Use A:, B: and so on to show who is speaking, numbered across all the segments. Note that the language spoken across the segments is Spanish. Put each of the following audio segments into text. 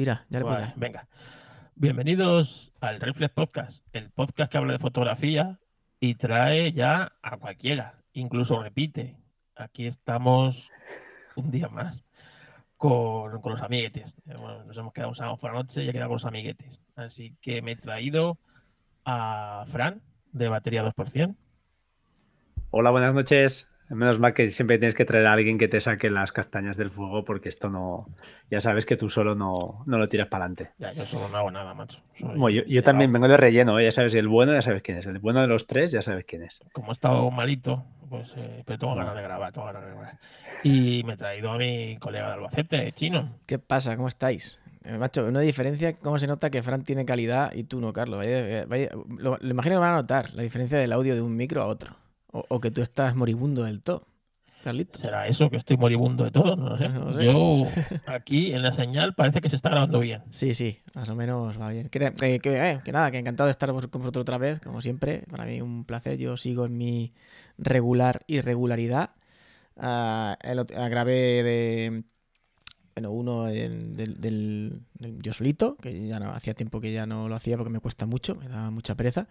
A: tira, ya le puedo
B: Pues, venga. Bienvenidos al Reflex Podcast, el podcast que habla de fotografía y trae ya a cualquiera, incluso repite. Aquí estamos un día más con, con los amiguetes. Eh, bueno, nos hemos quedado un sábado por la noche y he quedado con los amiguetes. Así que me he traído a Fran de batería 2%.
C: Hola, buenas noches. Menos mal que siempre tienes que traer a alguien que te saque las castañas del fuego porque esto no, ya sabes que tú solo no, no lo tiras para adelante.
B: Ya, yo solo no hago nada, macho. Soy
C: Bueno, yo, también vengo de relleno, ¿eh? ya sabes, el bueno ya sabes quién es, el bueno de los tres ya sabes quién es.
B: como he estado malito, pues eh, pero tengo ganas de grabar, tengo ganas de grabar. Y me he traído a mi colega de Albacete, chino.
A: ¿Qué pasa? ¿Cómo estáis? Eh, macho, una diferencia, ¿cómo se nota que Fran tiene calidad y tú no, Carlos? Vaya- vaya- lo, lo imagino que van a notar la diferencia del audio de un micro a otro. O, o que tú estás moribundo del todo. Carlitos.
B: ¿Será eso que estoy moribundo de todo? No lo sé.
A: No sé.
B: Yo aquí en la señal parece que se está grabando bien.
A: Sí, sí, más o menos va bien. Que, eh, que, eh, que nada, que encantado de estar con vosotros otra vez, como siempre. Para mí un placer. Yo sigo en mi regular irregularidad. El ah, grabé de. Bueno, uno del, del- del yo solito, que ya no hacía tiempo que ya no lo hacía porque me cuesta mucho, me da mucha pereza.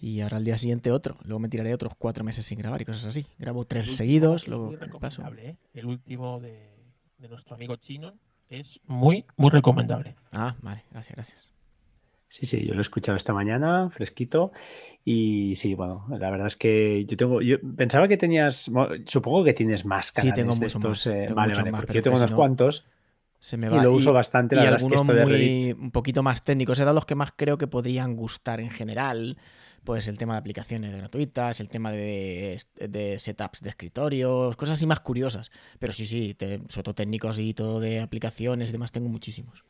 A: Y ahora al día siguiente otro. Luego me tiraré otros cuatro meses sin grabar y cosas así. Grabo tres
B: último
A: seguidos, luego paso.
B: ¿eh? El último de, de nuestro amigo chino es muy, muy recomendable.
A: Ah, vale, gracias, gracias.
C: Sí, sí, yo lo he escuchado esta mañana, fresquito, y sí, bueno, la verdad es que yo tengo, yo pensaba que tenías, supongo que tienes más
A: Sí,
C: canales
A: tengo
C: de
A: mucho
C: estos,
A: más,
C: eh,
A: tengo
C: vale,
A: mucho
C: vale,
A: más,
C: porque yo tengo unos
A: no-
C: cuantos
A: Se me
C: y
A: va.
C: lo uso bastante, la
A: y
C: verdad es que
A: algunos
C: esto de
A: muy, un poquito más técnicos. He dado los que más creo que podrían gustar en general. Pues el tema de aplicaciones gratuitas, el tema de, de setups de escritorios, cosas así más curiosas. Pero sí, sí, te, sobre todo técnicos y todo de aplicaciones y demás, tengo muchísimos.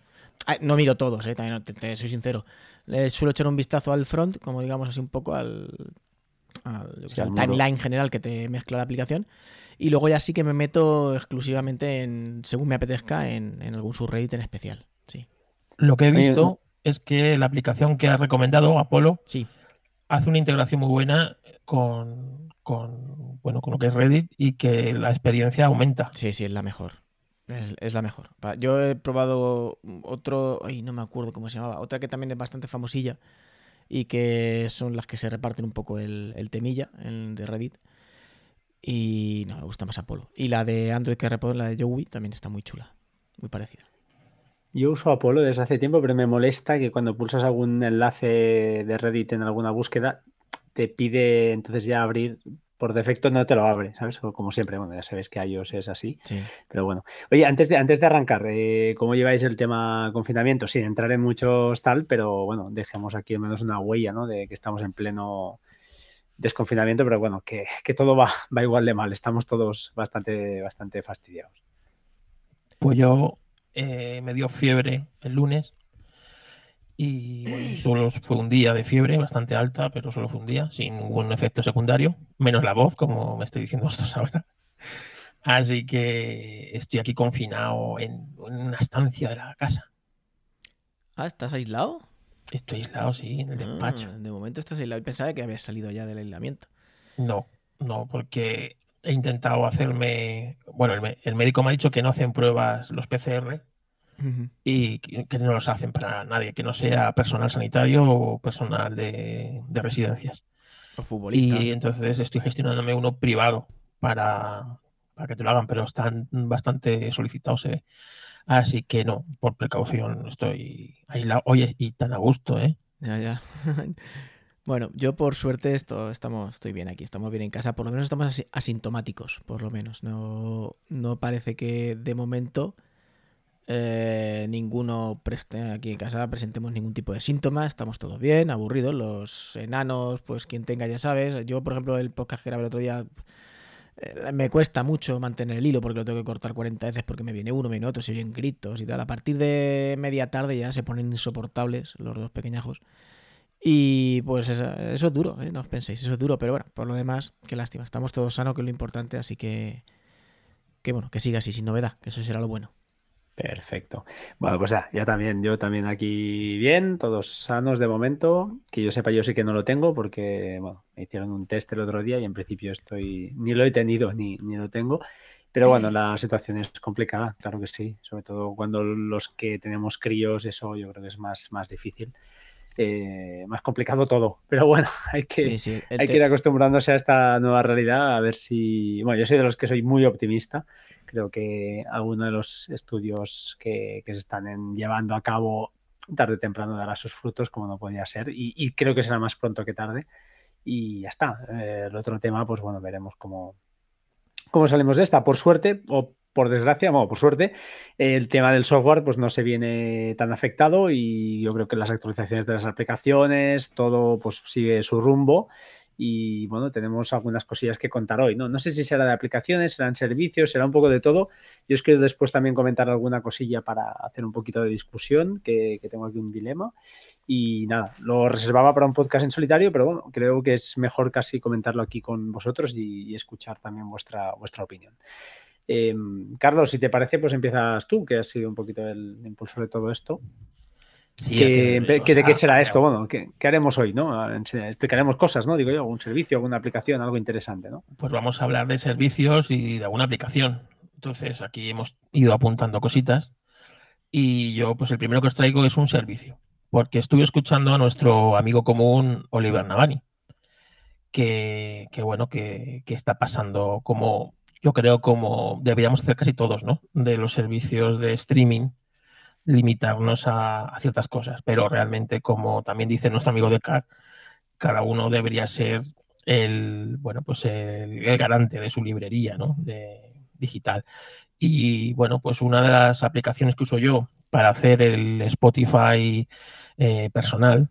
A: Ah, no miro todos, eh, también te, te soy sincero. Le suelo echar un vistazo al front, como digamos así un poco al, al,
C: Sí, al
A: timeline general que te mezcla la aplicación. Y luego ya sí que me meto exclusivamente en, según me apetezca, en, en algún subreddit en especial. Sí,
B: Lo que he visto es que la aplicación que has recomendado, Apolo,
A: sí.
B: hace una integración muy buena con, con, bueno, con lo que es Reddit y que la experiencia aumenta.
A: Sí, sí, es la mejor. Es, es la mejor. Yo he probado otro, ay, no me acuerdo cómo se llamaba, otra que también es bastante famosilla y que son las que se reparten un poco el, el temilla el de Reddit. Y no, me gusta más Apolo. Y la de Android que repone, la de Joey, también está muy chula, muy parecida.
C: Yo uso Apolo desde hace tiempo, pero me molesta que cuando pulsas algún enlace de Reddit en alguna búsqueda, te pide entonces ya abrir, por defecto no te lo abre, ¿sabes? Como siempre, bueno, ya sabes que iOS es así,
A: Sí.
C: pero bueno. Oye, antes de, antes de arrancar, eh, ¿cómo lleváis el tema confinamiento? Sin entrar en muchos tal, pero bueno, dejemos aquí al menos una huella, ¿no? De que estamos en pleno desconfinamiento, pero bueno, que, que todo va, va igual de mal, estamos todos bastante, bastante fastidiados.
B: Pues yo eh, me dio fiebre el lunes y bueno, solo fue un día de fiebre bastante alta, pero solo fue un día, sin ningún efecto secundario, menos la voz, como me estoy diciendo vosotros ahora. Así que estoy aquí confinado en, en una estancia de la casa.
A: Ah, ¿estás aislado?
B: Estoy aislado, sí, en el despacho.
A: Ah, de momento estás aislado. Pensaba que habías salido ya del aislamiento.
B: No, no, porque he intentado hacerme. Bueno, el, médico me ha dicho que no hacen pruebas los PCR y que, que no los hacen para nadie, que no sea personal sanitario o personal de, de residencias.
A: O futbolista.
B: Y entonces estoy gestionándome uno privado para, para que te lo hagan, pero están bastante solicitados, se ve. Así que no, por precaución estoy aislado. Oye, y tan a gusto, ¿eh?
A: Ya, ya. Bueno, yo por suerte esto, estamos, estoy bien aquí, estamos bien en casa, por lo menos estamos asi- asintomáticos, por lo menos. No, no parece que de momento eh, ninguno preste aquí en casa presentemos ningún tipo de síntoma, estamos todos bien, aburridos, los enanos, pues quien tenga ya sabes. Yo, por ejemplo, el podcast que grabé el otro día me cuesta mucho mantener el hilo porque lo tengo que cortar 40 veces porque me viene uno, me viene otro, se oyen gritos y tal. A partir de media tarde ya se ponen insoportables los dos pequeñajos. Y pues eso, eso es duro, ¿eh? no os penséis, eso es duro, pero bueno, por lo demás, qué lástima, estamos todos sanos, que es lo importante, así que, que bueno, que siga así, sin novedad, que eso será lo bueno.
C: Perfecto. Bueno, pues ya, ya también, yo también aquí bien, todos sanos de momento. Que yo sepa, yo sí que no lo tengo porque, bueno, me hicieron un test el otro día y en principio estoy, ni lo he tenido ni, ni lo tengo. Pero bueno, la situación es complicada, claro que sí. Sobre todo cuando los que tenemos críos, eso yo creo que es más, más difícil. Eh, más complicado todo. Pero bueno, hay que, hay que ir acostumbrándose a esta nueva realidad, a ver si... Bueno, yo soy de los que soy muy optimista. Creo que alguno de los estudios que, se están llevando a cabo tarde o temprano dará sus frutos, como no podía ser, y, creo que será más pronto que tarde. Y ya está. Eh, el otro tema, pues bueno, veremos cómo, cómo salimos de esta. Por suerte, o por desgracia, bueno, por suerte, el tema del software pues no se viene tan afectado y yo creo que las actualizaciones de las aplicaciones, todo pues sigue su rumbo y bueno, tenemos algunas cosillas que contar hoy. No, no sé si será de aplicaciones, serán servicios, será un poco de todo. Yo os quiero después también comentar alguna cosilla para hacer un poquito de discusión, que, tengo aquí un dilema. Y nada, lo reservaba para un podcast en solitario, pero bueno, creo que es mejor casi comentarlo aquí con vosotros y, escuchar también vuestra, vuestra opinión. Em, Carlos, si te parece, pues empiezas tú, que has sido un poquito el impulsor de todo esto. ¿De qué será esto? Bueno, ¿qué, haremos hoy? ¿no? Explicaremos cosas, ¿no? Digo yo, algún servicio, alguna aplicación, algo interesante, ¿no?
B: Pues vamos a hablar de servicios y de alguna aplicación. Entonces, aquí hemos ido apuntando cositas. Y yo, pues el primero que os traigo es un servicio. Porque estuve escuchando a nuestro amigo común, Oliver Navani. Que, bueno, que, que está pasando como, yo creo, como deberíamos hacer casi todos, ¿no? De los servicios de streaming limitarnos a, ciertas cosas, pero realmente, como también dice nuestro amigo de CAR, cada uno debería ser el, bueno, pues el, garante de su librería ¿no? de, digital. Y bueno, pues una de las aplicaciones que uso yo para hacer el Spotify eh, personal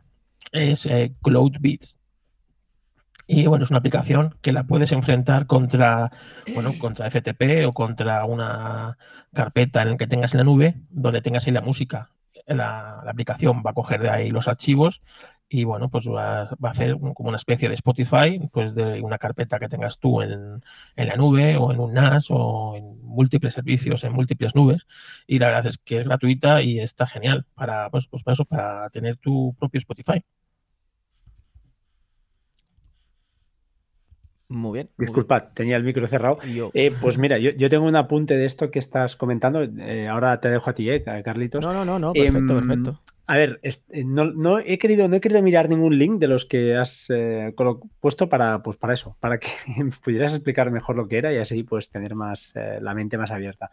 B: es eh, CloudBeats. Y bueno, es una aplicación que la puedes enfrentar contra, bueno, contra FTP o contra una carpeta en la que tengas en la nube, donde tengas ahí la música. La, aplicación va a coger de ahí los archivos y bueno, pues va, a hacer como una especie de Spotify, pues de una carpeta que tengas tú en, en, la nube o en un NAS o en múltiples servicios, en múltiples nubes. Y la verdad es que es gratuita y está genial para, pues, pues eso, para tener tu propio Spotify.
A: Muy bien.
C: Disculpad, tenía el micro cerrado. Eh, pues mira, yo, tengo un apunte de esto que estás comentando. Eh, ahora te dejo a ti, eh, Carlitos.
A: No, no, no, no perfecto, em, perfecto.
C: A ver, no, he querido, no he querido mirar ningún link de los que has puesto para, pues para eso, para que pudieras explicar mejor lo que era y así pues tener más la mente más abierta.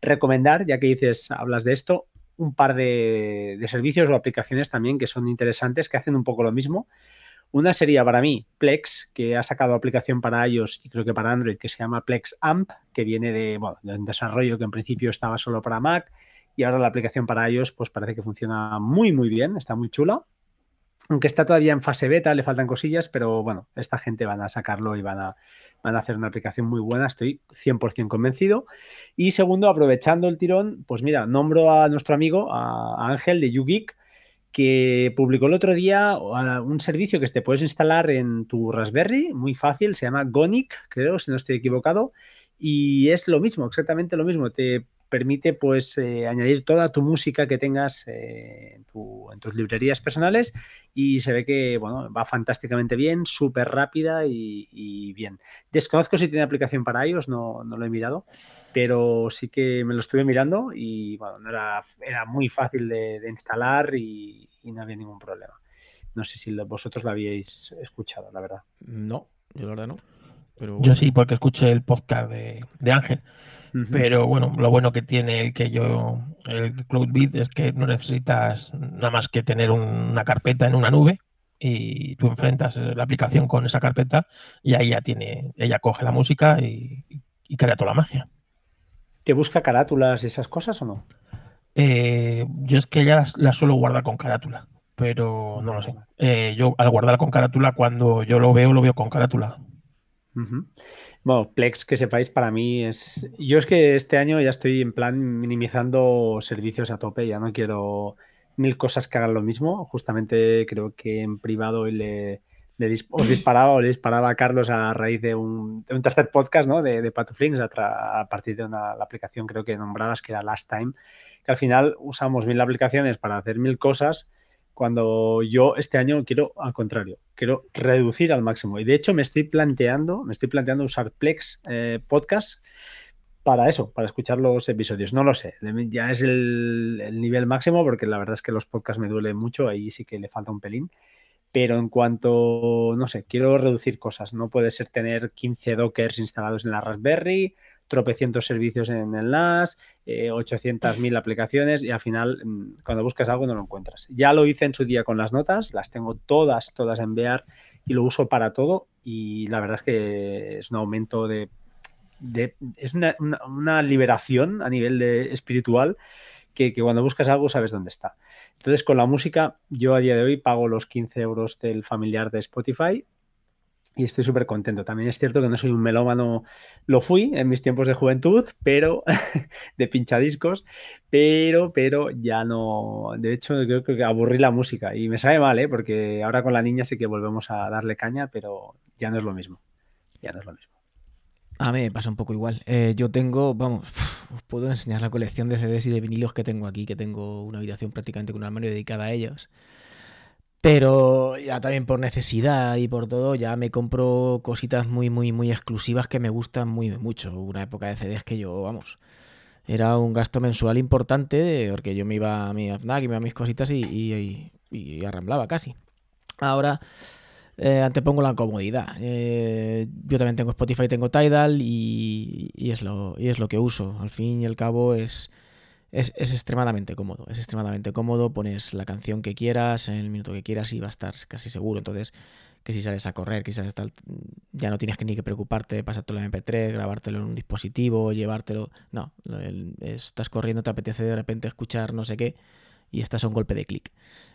C: Recomendar, ya que dices, hablas de esto, un par de servicios o aplicaciones también que son interesantes, que hacen un poco lo mismo. Una sería para mí Plex, que ha sacado aplicación para iOS y creo que para Android, que se llama Plex Amp, que viene de, un desarrollo que en principio estaba solo para Mac y ahora la aplicación para iOS pues parece que funciona muy muy bien, está muy chula. Aunque está todavía en fase beta, le faltan cosillas, pero bueno, esta gente van a sacarlo y van a, van a hacer una aplicación muy buena, estoy 100% convencido. Y segundo, aprovechando el tirón, pues mira, nombro a nuestro amigo, a Ángel de YouGeek, que publicó el otro día un servicio que te puedes instalar en tu Raspberry, muy fácil, se llama Gonic, creo, si no estoy equivocado, y es lo mismo, exactamente lo mismo, te permite pues eh, añadir toda tu música que tengas eh, en, tus librerías personales y se ve que bueno, va fantásticamente bien, súper rápida y, bien. Desconozco si tiene aplicación para iOS, no, no lo he mirado, pero sí que me lo estuve mirando y bueno, era, era muy fácil de, instalar y, no había ningún problema. No sé si vosotros lo habíais escuchado, la verdad.
A: No, yo la verdad no.
B: Pero Yo sí, porque escuché el podcast de, Ángel. Pero bueno, lo bueno que tiene el que yo, el CloudBeat, es que no necesitas nada más que tener una carpeta en una nube y tú enfrentas la aplicación con esa carpeta y ahí ya tiene, ella coge la música y, y crea toda la magia.
C: ¿Te busca carátulas y esas cosas o no?
B: Eh, yo es que ya las, suelo guardar con carátula, pero no lo sé. Eh, yo al guardar con carátula, cuando yo lo veo, lo veo con carátula.
C: Bueno, Plex, que sepáis, para mí es. Yo es que este año ya estoy en plan minimizando servicios a tope, ya no quiero mil cosas que hagan lo mismo. Justamente creo que en privado le, os disparaba o disparaba a Carlos a raíz de un, tercer podcast ¿no? de, de Patuflings a, a, partir de una la aplicación creo que nombradas que era Last Time, que al final usamos mil aplicaciones para hacer mil cosas cuando yo este año quiero al contrario, quiero reducir al máximo. Y de hecho me estoy planteando, me estoy planteando usar Plex eh, Podcast para eso, para escuchar los episodios. No lo sé, ya es el, nivel máximo porque la verdad es que los podcasts me duelen mucho, ahí sí que le falta un pelín. Pero en cuanto, no sé, quiero reducir cosas. No puede ser tener 15 dockers instalados en la Raspberry, tropecientos servicios en el NAS, eh, 800.000 aplicaciones y al final mm, cuando buscas algo no lo encuentras. Ya lo hice en su día con las notas, las tengo todas, todas en VR y lo uso para todo y la verdad es que es un aumento de... es una, liberación a nivel de, espiritual que, cuando buscas algo sabes dónde está. Entonces con la música yo a día de hoy pago los 15 euros del familiar de Spotify y estoy súper contento. También es cierto que no soy un melómano, lo fui en mis tiempos de juventud, pero de pinchadiscos, pero, pero ya no, de hecho creo que aburrí la música y me sabe mal, ¿eh? porque ahora con la niña sí que volvemos a darle caña, pero ya no es lo mismo, ya no es lo mismo.
A: A mí me pasa un poco igual. Eh, yo tengo, vamos, os puedo enseñar la colección de CDs y de vinilos que tengo aquí, que tengo una habitación prácticamente con un armario dedicada a ellos. Pero ya también por necesidad y por todo, ya me compro cositas muy, muy, muy exclusivas que me gustan muy mucho. Una época de CDs que yo, vamos, era un gasto mensual importante porque yo me iba a mi FNAC y me iba a mis cositas y, y, arramblaba casi. Ahora eh, antepongo la comodidad. Eh, yo también tengo Spotify, tengo Tidal y, es lo, y es lo que uso. Al fin y al cabo es es, extremadamente cómodo. Es extremadamente cómodo. Pones la canción que quieras, en el minuto que quieras y va a estar casi seguro. Entonces, que si sales a correr, que si sales ya no tienes que ni que preocuparte, pasártelo en MP3, grabártelo en un dispositivo, llevártelo. No, estás corriendo, te apetece de repente escuchar no sé qué y estás a un golpe de clic.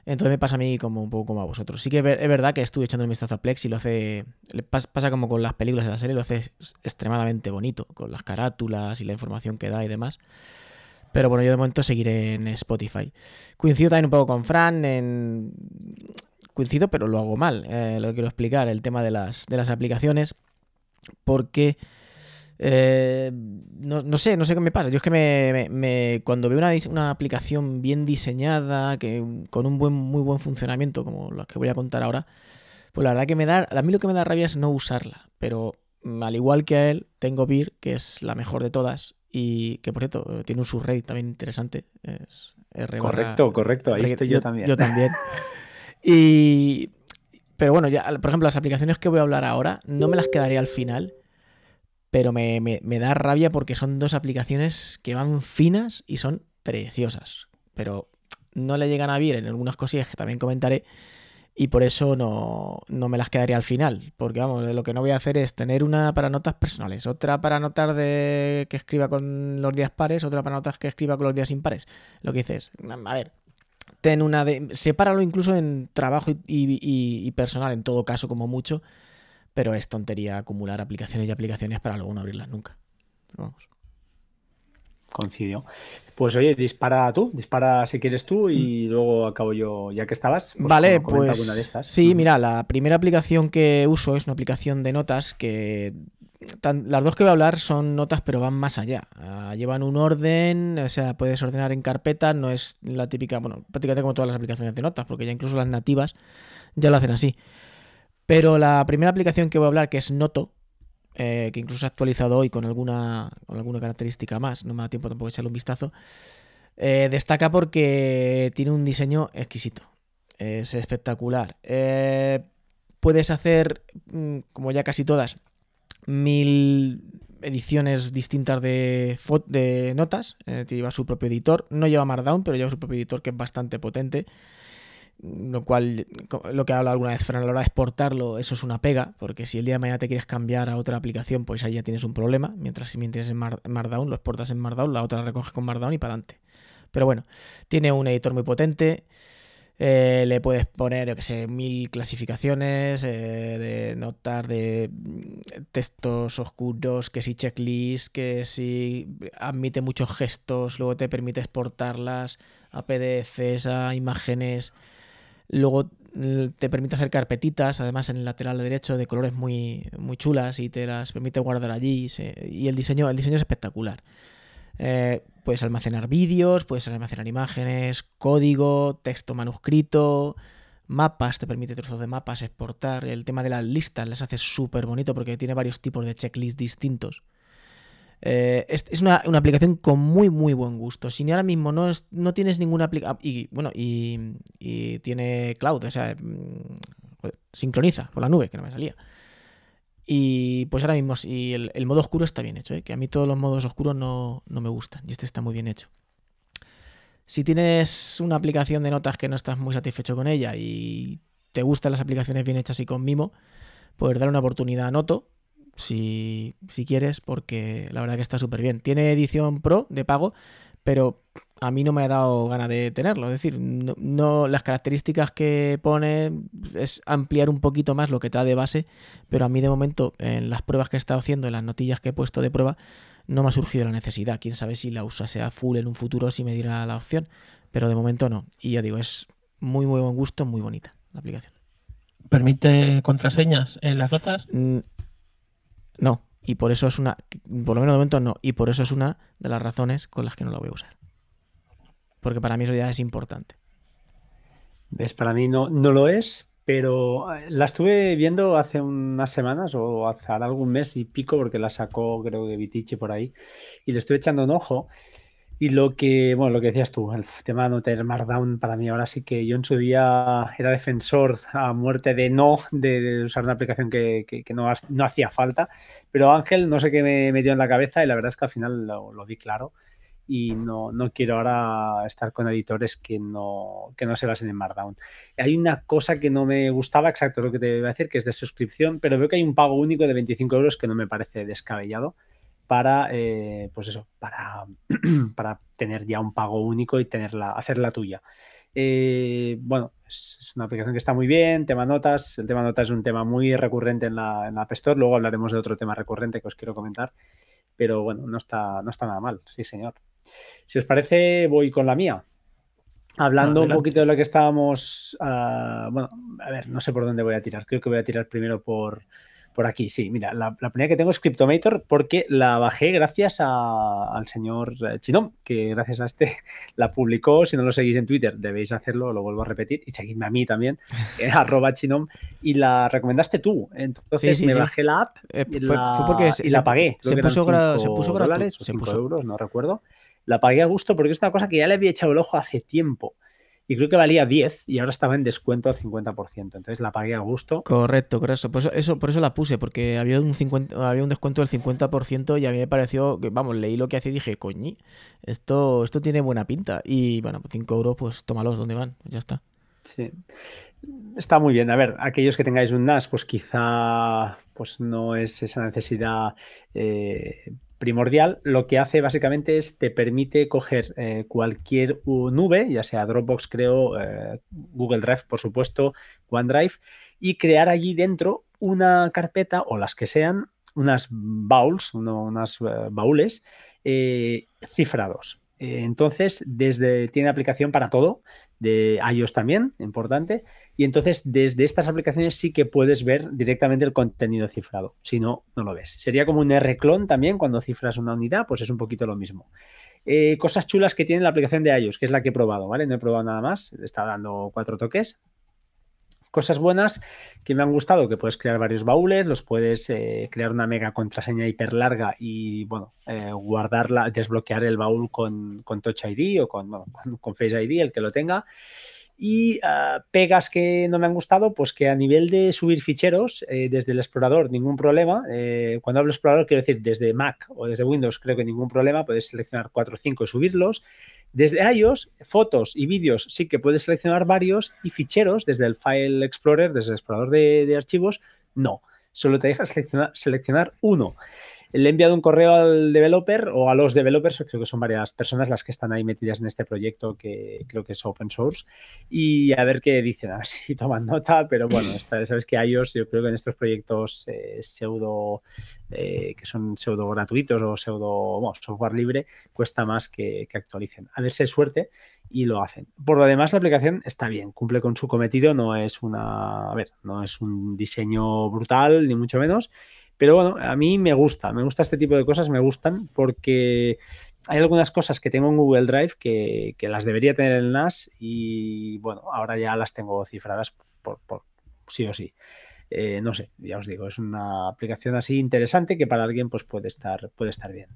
A: Entonces me pasa a mí como un poco como a vosotros. Sí que es verdad que estuve echando un vistazo a Plex y lo hace. Pasa como con las películas de la serie, lo hace extremadamente bonito, con las carátulas y la información que da y demás. Pero bueno, yo de momento seguiré en Spotify. Coincido también un poco con Fran en... Coincido, pero lo hago mal. Eh, lo quiero explicar, el tema de las, de las aplicaciones. Porque... Eh, no, sé, no sé qué me pasa. Yo es que me, cuando veo una, una, aplicación bien diseñada, que con un buen, muy buen funcionamiento, como las que voy a contar ahora, pues la verdad que me da, a mí lo que me da rabia es no usarla. Pero mm, al igual que a él, tengo Beer, que es la mejor de todas, y que por cierto, eh, tiene un subreddit también interesante. Es
C: correcto, correcto, ahí estoy yo, también.
A: Yo también. y. Pero bueno, ya, por ejemplo, las aplicaciones que voy a hablar ahora, no me las quedaré al final. Pero me, me da rabia porque son dos aplicaciones que van finas y son preciosas. Pero no le llegan a bien en algunas cosillas que también comentaré y por eso no, me las quedaría al final, porque vamos, lo que no voy a hacer es tener una para notas personales, otra para notas de que escriba con los días pares, otra para notas que escriba con los días impares. Lo que dices, a ver, ten una de. Sepáralo incluso en trabajo y, personal, en todo caso, como mucho, pero es tontería acumular aplicaciones y aplicaciones para luego no abrirlas nunca. vamos.
C: Coincidió. Pues oye, dispara tú, dispara si quieres tú y mm. luego acabo yo, ya que estabas.
A: Pues, vale, pues sí, mira, la primera aplicación que uso es una aplicación de notas que las dos que voy a hablar son notas, pero van más allá. Ah, llevan un orden, o sea, puedes ordenar en carpetas, no es la típica, bueno, prácticamente como todas las aplicaciones de notas, porque ya incluso las nativas ya lo hacen así. Pero la primera aplicación que voy a hablar, que es Noto, eh, que incluso ha actualizado hoy con alguna, con alguna característica más, no me da tiempo tampoco de echarle un vistazo, eh, destaca porque tiene un diseño exquisito, es espectacular. Eh, puedes hacer, mm, como ya casi todas, mil ediciones distintas de, de notas, lleva su propio editor, no lleva Markdown, pero lleva su propio editor que es bastante potente lo cual, lo que he hablado alguna vez, Fran, a la hora de exportarlo, eso es una pega, porque si el día de mañana te quieres cambiar a otra aplicación, pues ahí ya tienes un problema, mientras si tienes en Markdown, lo exportas en Markdown, la otra recoges con Markdown y para adelante. Pero bueno, tiene un editor muy potente, eh, le puedes poner, yo que sé, mil clasificaciones eh, de notas, de mm, textos oscuros, que si checklist, que si admite muchos gestos, luego te permite exportarlas a PDFs, a imágenes. Luego mm, te permite hacer carpetitas, además en el lateral derecho, de colores muy, muy chulas y te las permite guardar allí. y el diseño, el diseño es espectacular. Eh, puedes almacenar vídeos, puedes almacenar imágenes, código, texto manuscrito, mapas, te permite trozos de mapas exportar. El tema de las listas las hace súper bonito porque tiene varios tipos de checklists distintos. Eh, es, una, aplicación con muy, muy buen gusto. Si ahora mismo no, no tienes ninguna aplicación. Y bueno, y, tiene cloud, o sea, mm, sincroniza por la nube, que no me salía. Y pues ahora mismo, si el, modo oscuro está bien hecho, ¿eh? que a mí todos los modos oscuros no, no me gustan. Y este está muy bien hecho. Si tienes una aplicación de notas que no estás muy satisfecho con ella y te gustan las aplicaciones bien hechas y con mimo, pues dar una oportunidad a Noto, si, quieres, porque la verdad que está súper bien. Tiene edición pro de pago, pero a mí no me ha dado ganas de tenerlo. Es decir, no, las características que pone es ampliar un poquito más lo que te da de base, pero a mí de momento, en las pruebas que he estado haciendo, en las notillas que he puesto de prueba, no me ha surgido la necesidad. Quién sabe si la usa sea full en un futuro, si me dirá la opción, pero de momento no. Y ya digo, es muy, muy buen gusto, muy bonita la aplicación.
B: ¿Permite contraseñas en las notas?
A: No, y por eso es una, por lo menos de momento no, y por eso es una de las razones con las que no la voy a usar. Porque para mí eso ya es importante.
C: ¿Ves? Para mí no, no lo es, pero eh, la estuve viendo hace unas semanas o hace algún mes y pico, porque la sacó creo que Vitici por ahí, y le estoy echando un ojo. Y lo que, bueno, lo que decías tú, el tema de no tener Markdown, para mí ahora sí que yo en su día era defensor a muerte de no, de, usar una aplicación que, no, no, hacía falta, pero Ángel no sé qué me metió en la cabeza y la verdad es que al final lo, lo vi claro. Y no, no, quiero ahora estar con editores que no, que no se basen en Markdown. Hay una cosa que no me gustaba, exacto lo que te iba a decir, que es de suscripción, pero veo que hay un pago único de 25 euros que no me parece descabellado para, eh, pues eso, para, para tener ya un pago único y tenerla, hacerla tuya. Eh, bueno, es, una aplicación que está muy bien, tema notas. El tema notas es un tema muy recurrente en la, en App Store. Luego hablaremos de otro tema recurrente que os quiero comentar. Pero bueno, no está, no está nada mal, sí, señor. Si os parece, voy con la mía. Hablando un poquito de lo que estábamos. Ah, bueno, a ver, no sé por dónde voy a tirar. Creo que voy a tirar primero por, por aquí, sí. Mira, la, primera que tengo es Cryptomator porque la bajé gracias al señor eh, Chinom, que gracias a este la publicó. Si no lo seguís en Twitter, debéis hacerlo, lo vuelvo a repetir. Y seguidme a mí también, arroba Chinom. Y la recomendaste tú. Entonces me bajé la app eh, y, la, pagué.
A: Se puso, se puso
C: dólares, se puso euros, no recuerdo. La pagué a gusto porque es una cosa que ya le había echado el ojo hace tiempo y creo que valía 10 y ahora estaba en descuento al 50%. Entonces la pagué a gusto.
A: Correcto, correcto. Por eso, eso, por eso la puse, porque había un, 50, había un descuento del 50% y a mí me pareció que, vamos, leí lo que hacía y dije, coñi, esto, esto tiene buena pinta. Y bueno, 5 pues euros, pues tómalos, ¿dónde van? Ya está.
C: Sí. Está muy bien. A ver, aquellos que tengáis un NAS, pues quizá pues no es esa necesidad eh, primordial, lo que hace básicamente es te permite coger eh, cualquier nube, ya sea Dropbox, creo, eh, Google Drive, por supuesto, OneDrive, y crear allí dentro una carpeta o las que sean, unas bowls, unas eh, baúles cifrados. entonces, desde tiene aplicación para todo, de iOS también, importante, y entonces desde estas aplicaciones sí que puedes ver directamente el contenido cifrado. Si no, no lo ves. Sería como un R-clon también cuando cifras una unidad, pues es un poquito lo mismo. Eh, cosas chulas que tiene la aplicación de iOS, que es la que he probado, ¿vale? No he probado nada más, está dando cuatro toques. Cosas buenas que me han gustado, que puedes crear varios baúles, los puedes eh, crear una mega contraseña hiper larga y, bueno, eh, guardarla, desbloquear el baúl con, con Touch ID o con, con Face ID, el que lo tenga. Y ah, pegas que no me han gustado, pues que a nivel de subir ficheros eh, desde el explorador, ningún problema. Eh, cuando hablo explorador, quiero decir desde Mac o desde Windows, creo que ningún problema. Puedes seleccionar 4 o 5 y subirlos. Desde iOS, fotos y vídeos sí que puedes seleccionar varios y ficheros desde el File Explorer, desde el explorador de, de archivos, no. Solo te deja seleccionar, seleccionar uno le he enviado un correo al developer o a los developers, creo que son varias personas las que están ahí metidas en este proyecto que creo que es open source, y a ver qué dicen, a ver si toman nota, pero bueno, sabes que ellos, yo creo que en estos proyectos eh, pseudo, eh, que son pseudo gratuitos o pseudo bueno, software libre, cuesta más que, que actualicen. A ver si hay suerte y lo hacen. Por lo demás, la aplicación está bien, cumple con su cometido, no es una, a ver, no es un diseño brutal, ni mucho menos, pero bueno, a mí me gusta, me gusta este tipo de cosas, me gustan porque hay algunas cosas que tengo en Google Drive que, las debería tener en NAS y bueno, ahora ya las tengo cifradas por, sí o sí. Eh, no sé, ya os digo, es una aplicación así interesante que para alguien pues puede estar, puede estar bien.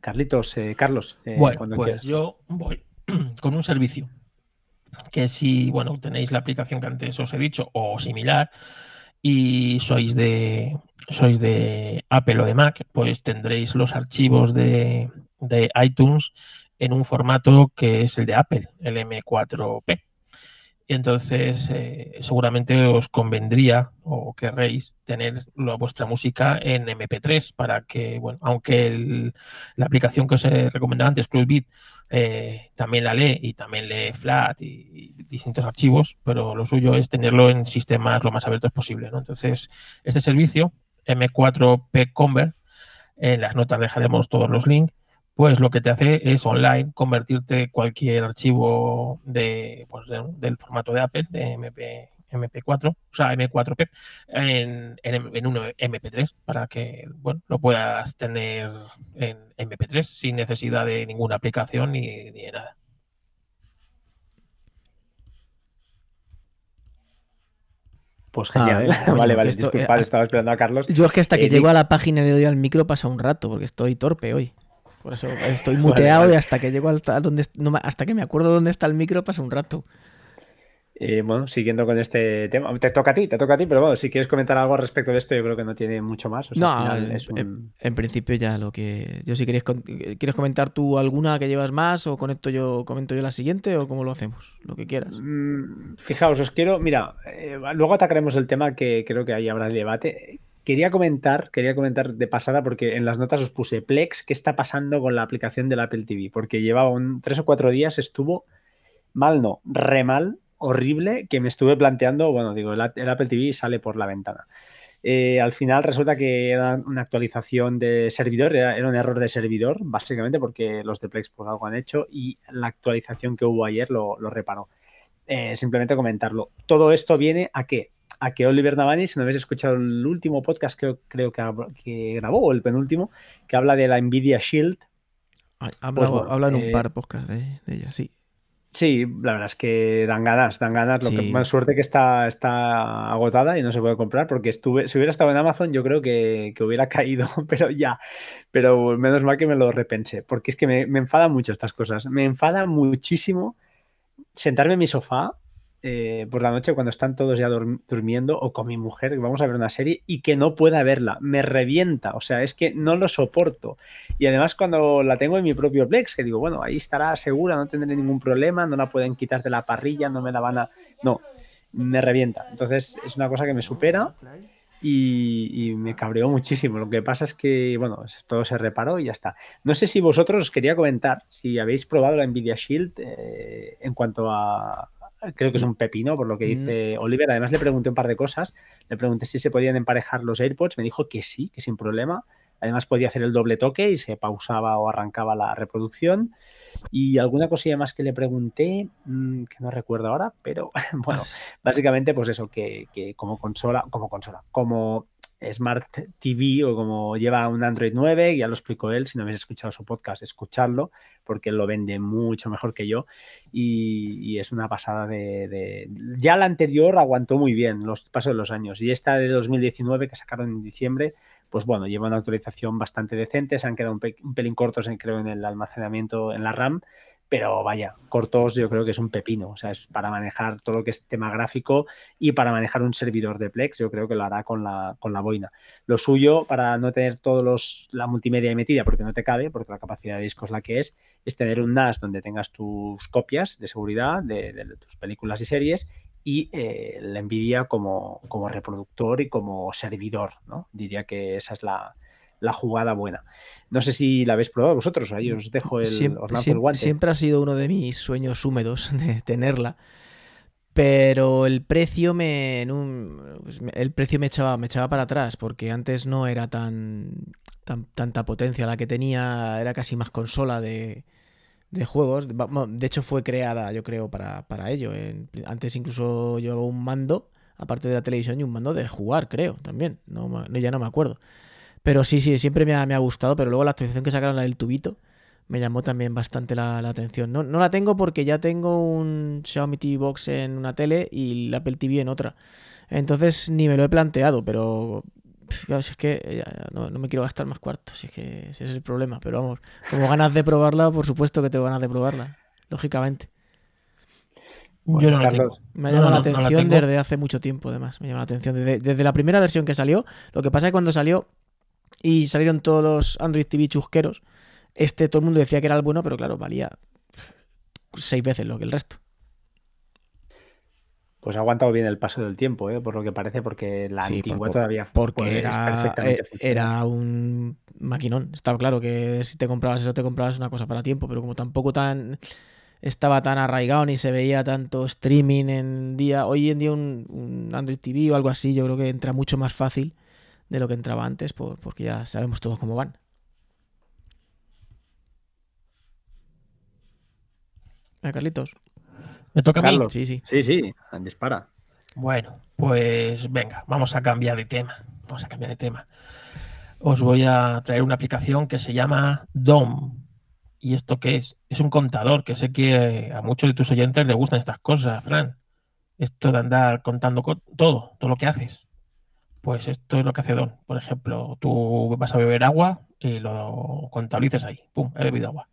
C: Carlitos, eh, Carlos,
B: eh, bueno, pues yo voy con un servicio que si, bueno, tenéis la aplicación que antes os he dicho o similar y sois de, sois de Apple o de Mac, pues tendréis los archivos de, de iTunes en un formato que es el de Apple, el M4P. Y entonces eh, seguramente os convendría o querréis tener vuestra música en MP3 para que, bueno, aunque la aplicación que os he recomendado antes, Clubbeat, eh, también la lee y también lee Flat y, distintos archivos, pero lo suyo es tenerlo en sistemas lo más abiertos posible. ¿no? Entonces, este servicio, M4P Convert, en las notas dejaremos todos los links pues lo que te hace es online convertirte cualquier archivo de, pues del formato de Apple, de MP, MP4, o sea, M4P, en, en, un MP3 para que bueno, lo puedas tener en MP3 sin necesidad de ninguna aplicación ni, de nada.
C: Pues genial. vale, vale, eh, estaba esperando a Carlos.
A: Yo es que hasta que eh, llego a la página y le doy al micro pasa un rato, porque estoy torpe hoy. Por eso estoy muteado y hasta que llego hasta donde hasta que me acuerdo dónde está el micro pasa un rato.
C: Eh, bueno, siguiendo con este tema, te toca a ti, te toca a ti, pero bueno, si quieres comentar algo respecto de esto, yo creo que no tiene mucho más.
A: no, en, principio ya lo que. Yo si quieres, quieres comentar tú alguna que llevas más, o conecto yo, comento yo la siguiente, o cómo lo hacemos, lo que quieras.
C: Mm, fijaos, os quiero, mira, eh, luego atacaremos el tema que creo que ahí habrá debate. Quería comentar, quería comentar de pasada, porque en las notas os puse Plex, ¿qué está pasando con la aplicación del Apple TV? Porque llevaba un, tres o cuatro días, estuvo mal, no, re mal, horrible, que me estuve planteando, bueno, digo, el, Apple TV sale por la ventana. Eh, al final resulta que era una actualización de servidor, era, un error de servidor, básicamente, porque los de Plex por algo han hecho y la actualización que hubo ayer lo, reparó. Eh, simplemente comentarlo. Todo esto viene a qué? A que Oliver Navani, si no habéis escuchado el último podcast que creo que, grabó, o el penúltimo, que habla de la Nvidia Shield.
A: Habla, pues, en un eh, par de podcasts de, ella, sí.
C: Sí, la verdad es que dan ganas, dan ganas. Lo que más suerte que está, está agotada y no se puede comprar, porque estuve, si hubiera estado en Amazon, yo creo que, hubiera caído, pero ya. Pero menos mal que me lo repensé, porque es que me, me enfada mucho estas cosas. Me enfada muchísimo sentarme en mi sofá eh, por la noche cuando están todos ya durmiendo o con mi mujer, vamos a ver una serie y que no pueda verla. Me revienta, o sea, es que no lo soporto. Y además cuando la tengo en mi propio Plex, que digo, bueno, ahí estará segura, no tendré ningún problema, no la pueden quitar de la parrilla, no me la van a... No, me revienta. Entonces es una cosa que me supera. Y, me cabreó muchísimo. Lo que pasa es que, bueno, todo se reparó y ya está. No sé si vosotros os quería comentar si habéis probado la Nvidia Shield eh, en cuanto a, creo que es un pepino, por lo que dice Oliver. Además, le pregunté un par de cosas. Le pregunté si se podían emparejar los AirPods. Me dijo que sí, que sin problema. Además, podía hacer el doble toque y se pausaba o arrancaba la reproducción. Y alguna cosilla más que le pregunté, mm, que no recuerdo ahora, pero bueno, básicamente, pues eso, que, que como consola, como consola, como Smart TV o como lleva un Android 9, ya lo explicó él, si no habéis escuchado su podcast, escuchadlo, porque él lo vende mucho mejor que yo. Y, es una pasada de, Ya la anterior aguantó muy bien los pasos de los años y esta de 2019 que sacaron en diciembre, pues bueno, lleva una actualización bastante decente, se han quedado un, pelín cortos creo en el almacenamiento en la RAM, pero vaya, cortos yo creo que es un pepino, o sea, es para manejar todo lo que es tema gráfico y para manejar un servidor de Plex, yo creo que lo hará con la, con la boina. Lo suyo, para no tener todos los, la multimedia metida, porque no te cabe, porque la capacidad de disco es la que es, es tener un NAS donde tengas tus copias de seguridad de, tus películas y series y eh, la NVIDIA como, como reproductor y como servidor, ¿no? Diría que esa es la, la jugada buena. No sé si la habéis probado vosotros, ahí os dejo el,
A: siempre, Siempre ha sido uno de mis sueños húmedos de tenerla. Pero el precio me. Pues el precio me echaba, me echaba para atrás. Porque antes no era tan, tan. tanta potencia la que tenía. Era casi más consola de. de juegos. De hecho, fue creada, yo creo, para, para ello. Antes incluso yo un mando. Aparte de la televisión y un mando de jugar, creo, también. No, ya no me acuerdo. Pero sí, sí, siempre me ha, gustado, pero luego la actualización que sacaron, la del tubito, me llamó también bastante la, atención. No, no, la tengo porque ya tengo un Xiaomi TV Box en una tele y la Apple TV en otra. Entonces ni me lo he planteado, pero si es que no, me quiero gastar más cuartos, si es que ese es el problema. Pero vamos, como ganas de probarla, por supuesto que tengo ganas de probarla, lógicamente.
B: Yo no la tengo.
A: Me ha llamado la atención desde hace mucho tiempo, además. Me llama la atención. Desde, desde, la primera versión que salió, lo que pasa es que cuando salió y salieron todos los Android TV chusqueros, este todo el mundo decía que era el bueno, pero claro, valía seis veces lo que el resto.
C: Pues ha aguantado bien el paso del tiempo, ¿eh? por lo que parece, porque la antigua todavía
A: porque era, eh, era un maquinón. Estaba claro que si te comprabas eso, te comprabas una cosa para tiempo, pero como tampoco tan estaba tan arraigado ni se veía tanto streaming en día. Hoy en día un, Android TV o algo así, yo creo que entra mucho más fácil de lo que entraba antes, porque ya sabemos todos cómo van. ¿Eh, Carlitos.
B: ¿Me toca a mí?
C: Sí, sí. Sí, sí, dispara.
B: Bueno, pues venga, vamos a cambiar de tema. Vamos a cambiar de tema. Os voy a traer una aplicación que se llama DOM. ¿Y esto qué es? Es un contador, que sé que a muchos de tus oyentes les gustan estas cosas, Fran. Esto de andar contando todo, todo lo que haces. Pues esto es lo que hace Don. Por ejemplo, tú vas a beber agua y lo contabilizas ahí. ¡Pum! He bebido agua.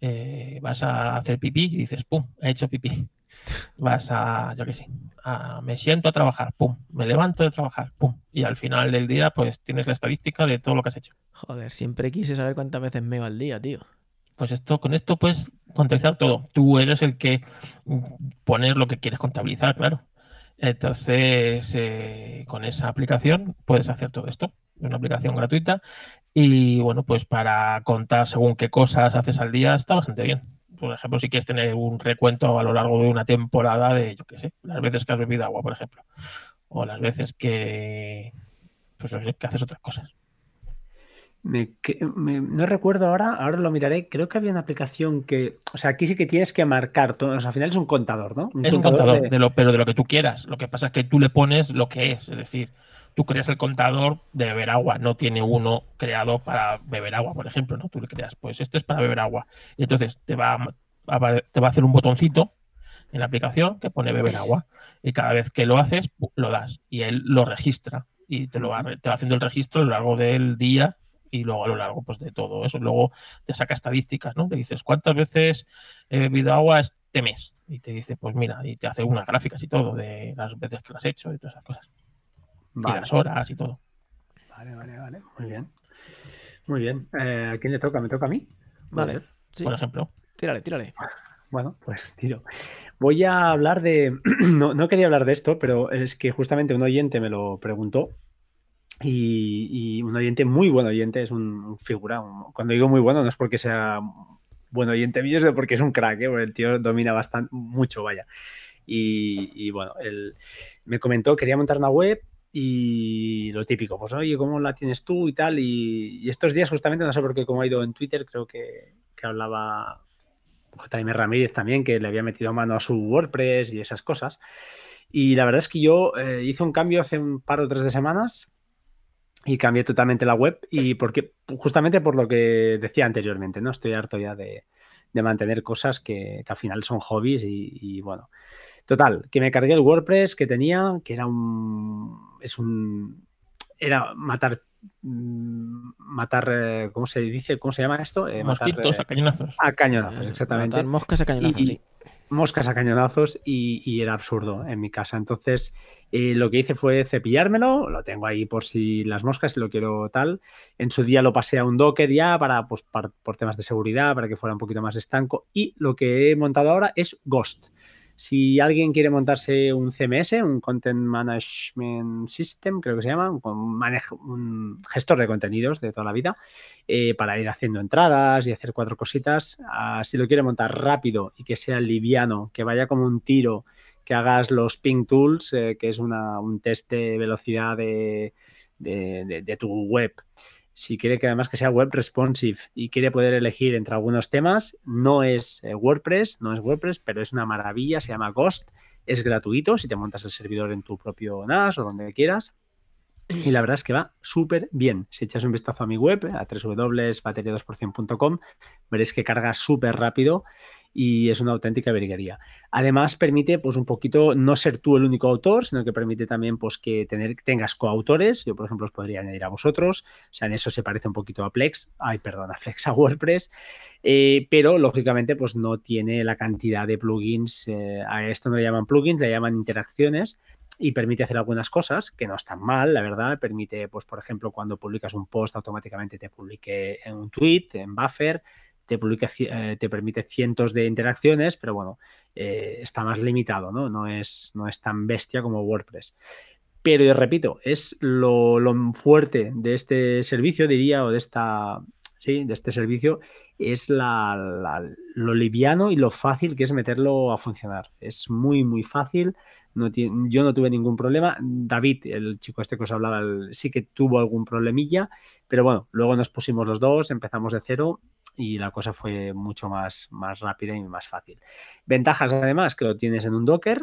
B: Eh, vas a hacer pipí y dices, ¡pum! He hecho pipí. Vas a, yo qué sé, me siento a trabajar, ¡pum! Me levanto de trabajar, ¡pum! Y al final del día, pues tienes la estadística de todo lo que has hecho.
A: Joder, siempre quise saber cuántas veces me va al día, tío.
B: Pues esto, con esto puedes contabilizar todo. Tú eres el que pones lo que quieres contabilizar, claro. Entonces, eh, con esa aplicación puedes hacer todo esto. Es una aplicación gratuita y bueno, pues para contar según qué cosas haces al día está bastante bien. Por ejemplo, si quieres tener un recuento a lo largo de una temporada de, yo qué sé, las veces que has bebido agua, por ejemplo, o las veces que, pues, que haces otras cosas.
C: No recuerdo ahora, ahora lo miraré. Creo que había una aplicación que. O sea, aquí sí que tienes que marcar todo. O sea, al final es un contador, ¿no?
B: es un contador, de... lo, pero de lo que tú quieras. Lo que pasa es que tú le pones lo que es. Es decir, tú creas el contador de beber agua, no tiene uno creado para beber agua, por ejemplo, ¿no? Tú le creas, pues esto es para beber agua. Y entonces te va a, te va a hacer un botoncito en la aplicación que pone beber agua. Y cada vez que lo haces, lo das. Y él lo registra. Y te, lo va, te va haciendo el registro a lo largo del día y luego a lo largo pues, de todo eso. Luego te saca estadísticas, ¿no? Te dices, ¿cuántas veces he bebido agua este mes? Y te dice, pues mira, y te hace unas gráficas y todo de las veces que lo has hecho y todas esas cosas y las horas y todo.
C: Vale, vale, vale. Muy bien. Muy bien. Eh, ¿A quién le toca? ¿Me toca a mí?
A: Vale.
B: Por ejemplo.
A: Tírale, tírale.
C: Bueno, pues tiro. Voy a hablar de. No, quería hablar de esto, pero es que justamente un oyente me lo preguntó. Y, un oyente muy buen oyente, es un, figura. cuando digo muy bueno, no es porque sea buen oyente mío, sino porque es un crack, ¿eh? porque el tío domina bastante, mucho, vaya. Y, bueno, él me comentó, quería montar una web y lo típico, pues oye, ¿cómo la tienes tú y tal? Y, estos días justamente, no sé por qué, como ha ido en Twitter, creo que, que hablaba JM Ramírez también, que le había metido mano a su WordPress y esas cosas. Y la verdad es que yo eh, hice un cambio hace un par o tres de semanas y cambié totalmente la web y porque justamente por lo que decía anteriormente, ¿no? Estoy harto ya de, mantener cosas que, al final son hobbies y bueno, Total, que me cargué el WordPress que tenía, que era un. Es un. Era matar. Mm, matar. Eh, ¿Cómo se dice? ¿Cómo se llama esto?
B: Eh, Mosquitos
C: a
B: cañonazos.
C: A cañonazos, exactamente.
A: Matar moscas a cañonazos,
C: sí. Moscas a cañonazos y, era absurdo en mi casa. Entonces, eh, lo que hice fue cepillármelo, lo tengo ahí por si las moscas, si lo quiero tal. En su día lo pasé a un Docker ya para, pues, por temas de seguridad, para que fuera un poquito más estanco. Y lo que he montado ahora es Ghost. Si alguien quiere montarse un CMS, un Content Management System, creo que se llama, un, gestor de contenidos de toda la vida, eh, para ir haciendo entradas y hacer cuatro cositas, ah, si lo quiere montar rápido y que sea liviano, que vaya como un tiro, que hagas los ping tools, eh, que es un test de velocidad de tu web si quiere que además que sea web responsive y quiere poder elegir entre algunos temas, no es eh, WordPress, no es WordPress, pero es una maravilla, se llama Ghost, es gratuito si te montas el servidor en tu propio NAS o donde quieras. Y la verdad es que va súper bien. Si echas un vistazo a mi web, a www.bateria2%.com, veréis que carga súper rápido y es una auténtica virguería. Además, permite pues un poquito no ser tú el único autor, sino que permite también pues que tener, tengas coautores. Yo, por ejemplo, os podría añadir a vosotros. O sea, en eso se parece un poquito a Plex. Ay, perdón, a Plex, a WordPress. Eh, pero, lógicamente, pues no tiene la cantidad de plugins. Eh, a esto no le llaman plugins, le llaman interacciones y permite hacer algunas cosas que no están mal, la verdad. Permite, pues, por ejemplo, cuando publicas un post, automáticamente te publique en un tweet, en buffer, te, publica, eh, te permite cientos de interacciones, pero bueno, eh, está más limitado, ¿no? No es, no es tan bestia como WordPress. Pero yo repito, es lo, fuerte de este servicio, diría, o de esta, sí, de este servicio, es la, lo liviano y lo fácil que es meterlo a funcionar. Es muy, muy fácil. No tiene, yo no tuve ningún problema. David, el chico este que os hablaba, sí que tuvo algún problemilla, pero bueno, luego nos pusimos los dos, empezamos de cero y la cosa fue mucho más, más rápida y más fácil. Ventajas además que lo tienes en un Docker,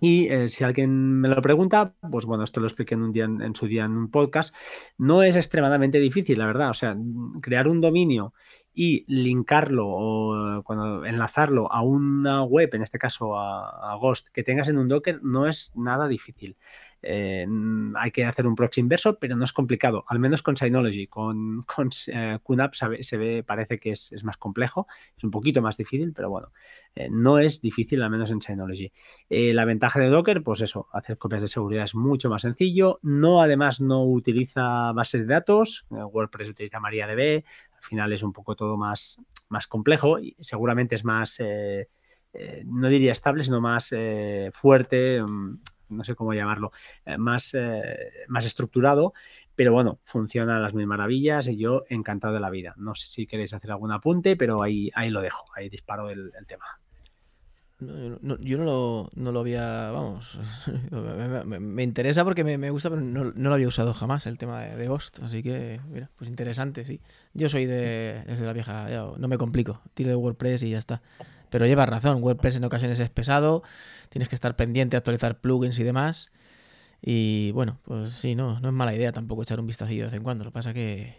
C: y eh, si alguien me lo pregunta, pues bueno, esto lo expliqué en, un día, en, su día en un podcast. No es extremadamente difícil, la verdad. O sea, crear un dominio y linkarlo o cuando enlazarlo a una web, en este caso a, a Ghost, que tengas en un Docker, no es nada difícil. Eh, hay que hacer un proxy inverso, pero no es complicado, al menos con Synology. Con, con eh, QNAP se ve, parece que es, más complejo, es un poquito más difícil, pero bueno, eh, no es difícil, al menos en Synology. la ventaja de Docker, pues eso, hacer copias de seguridad es mucho más sencillo. No, además, no utiliza bases de datos, WordPress utiliza MariaDB, al final es un poco todo más, más complejo y seguramente es más... no diría estable, sino más fuerte, mm, no sé cómo llamarlo, eh, más, eh, más estructurado, pero bueno, funciona a las mil maravillas y yo encantado de la vida. No sé si queréis hacer algún apunte, pero ahí, ahí lo dejo, ahí disparo el, tema.
A: yo no lo, no lo, había, vamos, me, interesa porque me, gusta, pero no, lo había usado jamás el tema de, Ghost, así que, mira, pues interesante, sí. Yo soy de, desde la vieja, no me complico, tiro de WordPress y ya está. Pero llevas razón, WordPress en ocasiones es pesado, tienes que estar pendiente, actualizar plugins y demás. Y bueno, pues sí, no, no es mala idea tampoco echar un vistacillo de vez en cuando. Lo que pasa que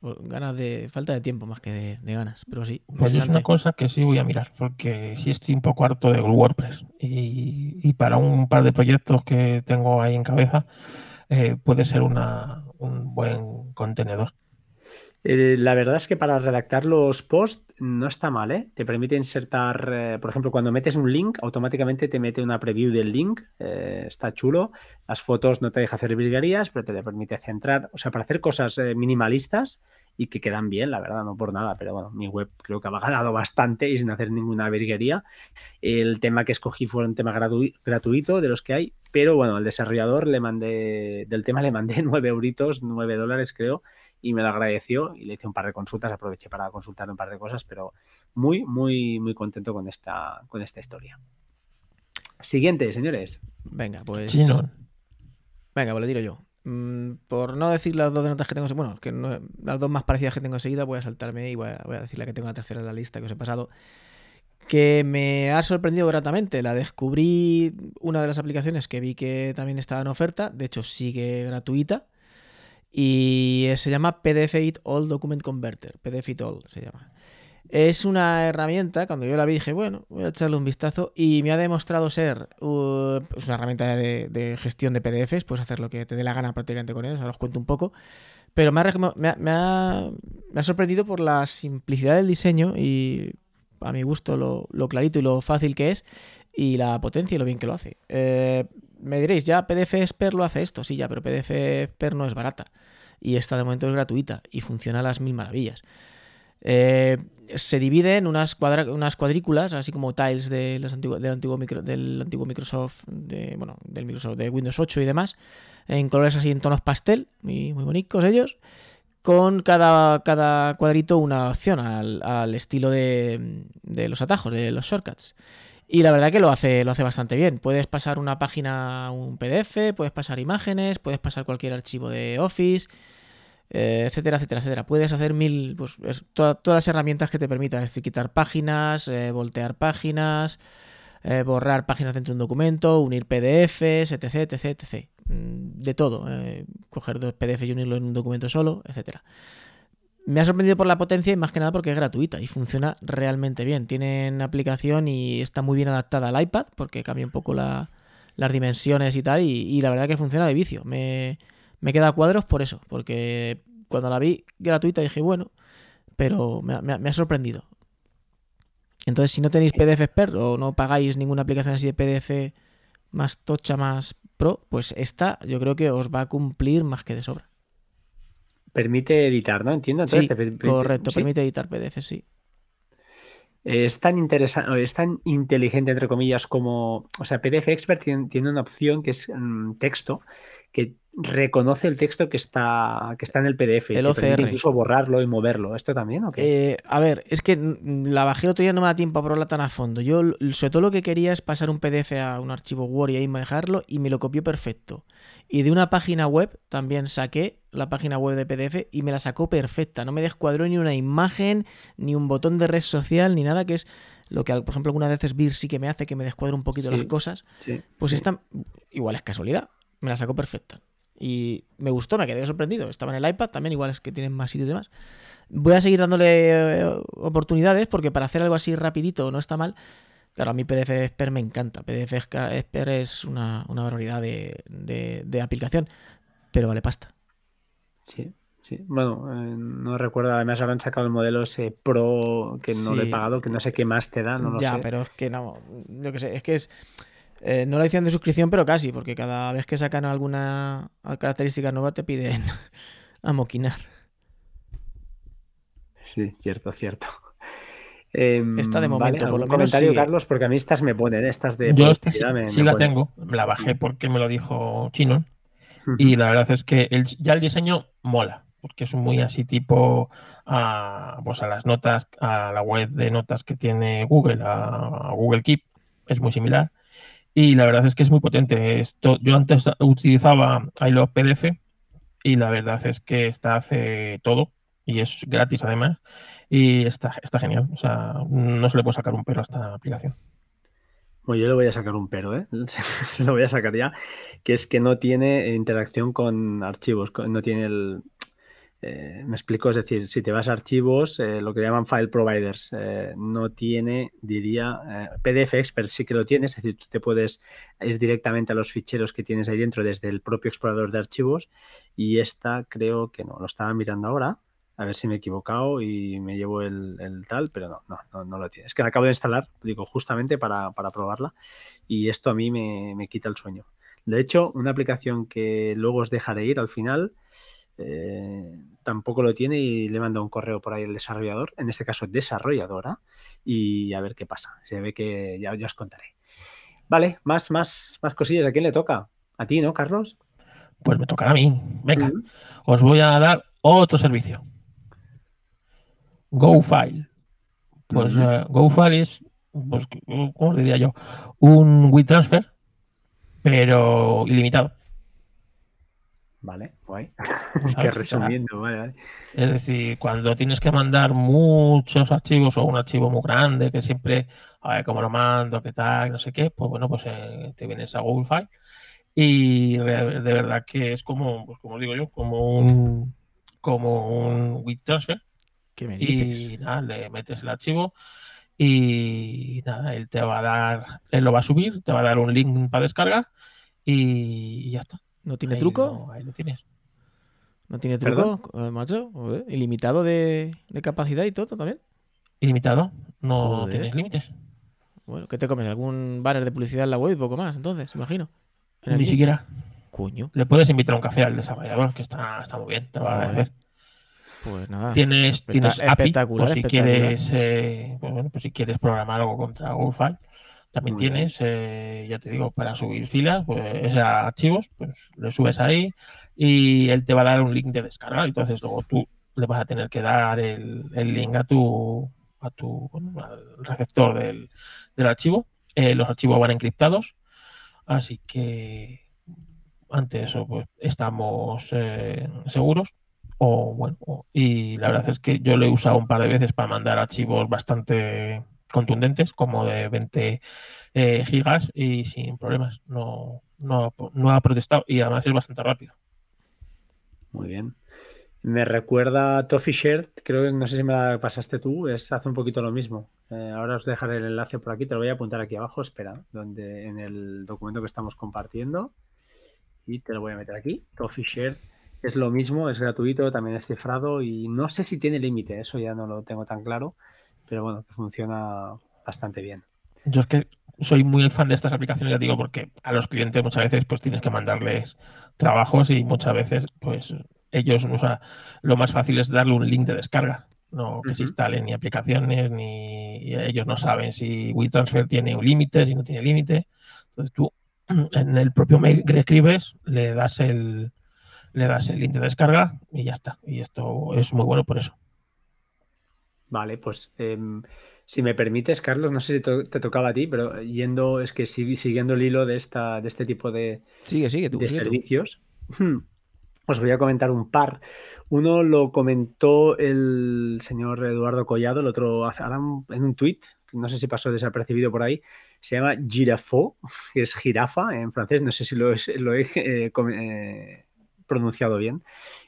A: pues, ganas de falta de tiempo más que de, ganas, pero sí.
B: Pues es una cosa que sí voy a mirar, porque sí estoy un poco harto de WordPress y, para un par de proyectos que tengo ahí en cabeza eh, puede ser una, un buen contenedor.
C: Eh, la verdad es que para redactar los posts no está mal, ¿eh? Te permite insertar, eh, por ejemplo, cuando metes un link, automáticamente te mete una preview del link. Eh, está chulo. Las fotos no te deja hacer virguerías, pero te permite centrar, o sea, para hacer cosas minimalistas y que quedan bien, la verdad, no por nada, pero bueno, mi web creo que ha ganado bastante y sin hacer ninguna virguería. El tema que escogí fue un tema gratuito de los que hay, pero bueno, al desarrollador le mandé, del tema le mandé 9 euritos, 9 dólares creo, y me lo agradeció y le hice un par de consultas, aproveché para consultar un par de cosas, pero muy, muy, muy contento con esta, con esta historia. Siguiente, señores.
A: Venga, pues. Venga, pues le tiro yo. Mm, por no decir las dos de notas que tengo, bueno, que las dos más parecidas que tengo enseguida, voy a saltarme y voy a, decir la que tengo la tercera en la lista que os he pasado. Que me ha sorprendido gratamente. La descubrí una de las aplicaciones que vi que también estaba en oferta. De hecho, sigue gratuita. Y se llama PDF It All Document Converter. PDF It All se llama. Es una herramienta, cuando yo la vi dije, bueno, voy a echarle un vistazo y me ha demostrado ser uh, una herramienta de, gestión de PDFs, puedes hacer lo que te dé la gana prácticamente con ellos, ahora os cuento un poco, pero me ha, sorprendido por la simplicidad del diseño y a mi gusto lo, clarito y lo fácil que es y la potencia y lo bien que lo hace. Eh, me diréis, ya PDF Expert lo hace esto, sí, ya, pero PDF Expert no es barata y esta de momento es gratuita y funciona a las mil maravillas. Eh, se divide en unas, unas cuadrículas, así como tiles de del, antiguo del antiguo Microsoft, bueno, del Microsoft de Windows 8 y demás, en colores así en tonos pastel, muy, muy bonitos ellos, con cada, cada cuadrito una opción al, estilo de, de, los atajos, de los shortcuts. Y la verdad que lo hace, lo hace bastante bien. Puedes pasar una página un PDF, puedes pasar imágenes, puedes pasar cualquier archivo de Office, eh, etcétera, etcétera, etcétera. Puedes hacer mil, pues, todas las herramientas que te permitan, es decir, quitar páginas, eh, voltear páginas, eh, borrar páginas dentro de un documento, unir PDFs, etc, etc, etc. Mm, de todo. coger dos PDFs y unirlo en un documento solo, etcétera. Me ha sorprendido por la potencia y más que nada porque es gratuita y funciona realmente bien. Tienen aplicación y está muy bien adaptada al iPad porque cambia un poco las dimensiones y tal. Y, la verdad que funciona de vicio. Me, me queda cuadros por eso, porque cuando la vi gratuita dije, bueno, pero me, ha sorprendido. Entonces, si no tenéis PDF Expert o no pagáis ninguna aplicación así de PDF más tocha, más pro, pues esta yo creo que os va a cumplir más que de sobra.
C: Permite editar, ¿no? Entiendo.
A: sí, correcto, permite editar PDF, sí.
C: Es tan interesante, es tan inteligente, entre comillas, como. O sea, PDF Expert tiene, una opción que es mm, texto, que reconoce el texto que está, que está en el PDF.
A: El OCR.
C: Incluso borrarlo y moverlo. ¿Esto también o
A: qué? Eh, a ver, es que la bajé otro día no me da tiempo a probarla tan a fondo. Yo, sobre todo, lo que quería es pasar un PDF a un archivo Word y ahí manejarlo y me lo copió perfecto. Y de una página web también saqué la página web de PDF y me la sacó perfecta. No me descuadró ni una imagen, ni un botón de red social, ni nada que es lo que, por ejemplo, algunas veces Vir sí que me hace que me descuadre un poquito las cosas. pues esta, igual es casualidad, me la sacó perfecta. Y me gustó, me quedé sorprendido. Estaba en el iPad, también igual es que tienen más sitios y demás. Voy a seguir dándole eh, oportunidades porque para hacer algo así rapidito no está mal. Claro, a mí PDF Expert me encanta. PDF Expert es una, una barbaridad de, aplicación, pero vale pasta.
C: Sí, sí. Bueno, eh, no recuerdo, además habrán sacado el modelo ese Pro que no le he pagado, que no sé qué más te da, no lo
A: ya, pero es que no, yo qué sé, es que es eh, no la edición de suscripción, pero casi, porque cada vez que sacan alguna característica nueva te piden amoquinar.
C: Sí, cierto, cierto. Eh,
A: Esta de momento, por lo menos.
C: comentario, Carlos, porque a mí estas me ponen, estas de.
B: Yo esta sí, la tengo, la bajé porque me lo dijo Chino. Y la verdad es que ya el diseño mola, porque es muy así tipo a, pues a las notas, a la web de notas que tiene Google, a Google Keep, es muy similar y la verdad es que es muy potente. Esto, yo antes utilizaba iLove PDF y la verdad es que esta hace todo y es gratis además y está, está genial. O sea, no se le puede sacar un pero a esta aplicación.
C: Bueno, yo le voy a sacar un pero, ¿eh? se lo voy a sacar ya, que es que no tiene interacción con archivos, no tiene el, eh, me explico, es decir, si te vas a archivos, eh, lo que llaman file providers, eh, no tiene, diría, PDF Expert sí que lo tiene, es decir, tú te puedes ir directamente a los ficheros que tienes ahí dentro desde el propio explorador de archivos y esta creo que no, lo estaba mirando ahora, a ver si me he equivocado y me llevo el, tal, pero no, no, no, lo tiene. Es que la acabo de instalar, digo, justamente para, probarla y esto a mí me, me quita el sueño. De hecho, una aplicación que luego os dejaré ir al final eh, tampoco lo tiene y le manda un correo por ahí el desarrollador, en este caso desarrolladora, y a ver qué pasa. Se ve que ya, os contaré. Vale, más, más, más cosillas. ¿A quién le toca? A ti, ¿no, Carlos?
B: Pues me tocará a mí. Venga, os voy a dar otro servicio. GoFile. Pues eh, GoFile es, pues, ¿cómo diría yo? Un WeTransfer, pero ilimitado.
C: Vale, guay. resumiendo, vale,
B: Es decir, cuando tienes que mandar muchos archivos o un archivo muy grande que siempre, a ver cómo lo mando, qué tal, no sé qué, pues bueno, pues eh, te vienes a Google File y de, verdad que es como, pues como digo yo, como un como un WeTransfer.
A: ¿Qué me
B: dices? Y nada, le metes el archivo y nada, él te va a dar, él lo va a subir, te va a dar un link para descargar y ya está.
A: ¿No tiene truco?
B: ahí lo tienes.
A: ¿No tiene truco, eh, macho? ¿Ilimitado de, capacidad y todo también?
B: Ilimitado, no tienes límites.
A: Bueno, ¿qué te comes? ¿Algún banner de publicidad en la web y poco más? Entonces, imagino.
B: Ni siquiera.
A: Coño.
B: Le puedes invitar un café al desarrollador, que está, está muy bien, te va a agradecer.
A: Pues nada.
B: Tienes, tienes API, por si quieres, eh, pues bueno, pues si quieres programar algo contra Google también tienes, eh, ya te digo, para subir filas, pues archivos, pues le subes ahí y él te va a dar un link de descarga. Entonces luego tú le vas a tener que dar el, link a tu, a tu al receptor del, archivo. Eh, los archivos van encriptados, así que ante eso pues estamos eh, seguros. O bueno, y la verdad es que yo lo he usado un par de veces para mandar archivos bastante contundentes, como de 20 eh, gigas y sin problemas. No, no, ha protestado y además es bastante rápido.
C: Muy bien. Me recuerda a Toffee Shirt, creo que no sé si me la pasaste tú, es hace un poquito lo mismo. Eh, ahora os dejaré el enlace por aquí, te lo voy a apuntar aquí abajo, espera, donde en el documento que estamos compartiendo. Y te lo voy a meter aquí. Toffee Shirt es lo mismo, es gratuito, también es cifrado y no sé si tiene límite, eso ya no lo tengo tan claro, pero bueno, que funciona bastante bien.
B: Yo es que soy muy fan de estas aplicaciones, ya digo, porque a los clientes muchas veces pues tienes que mandarles trabajos y muchas veces pues ellos, o sea, lo más fácil es darle un link de descarga, no que se instalen ni aplicaciones, ni ellos no saben si WeTransfer tiene un límite, si no tiene límite. Entonces tú en el propio mail que escribes le das el le das el link de descarga y ya está. Y esto es muy bueno por eso.
C: Vale, pues em, si me permites, Carlos, no sé si te tocaba a ti, pero yendo, es que siguiendo el hilo de, esta, de este tipo de,
A: sigue, sigue,
C: de servicios, os voy a comentar un par. Uno lo comentó el señor Eduardo Collado, el otro en un tuit, no sé si pasó desapercibido por ahí, se llama Girafo, que es jirafa en francés, no sé si lo, lo he eh, eh, pronunciado bien,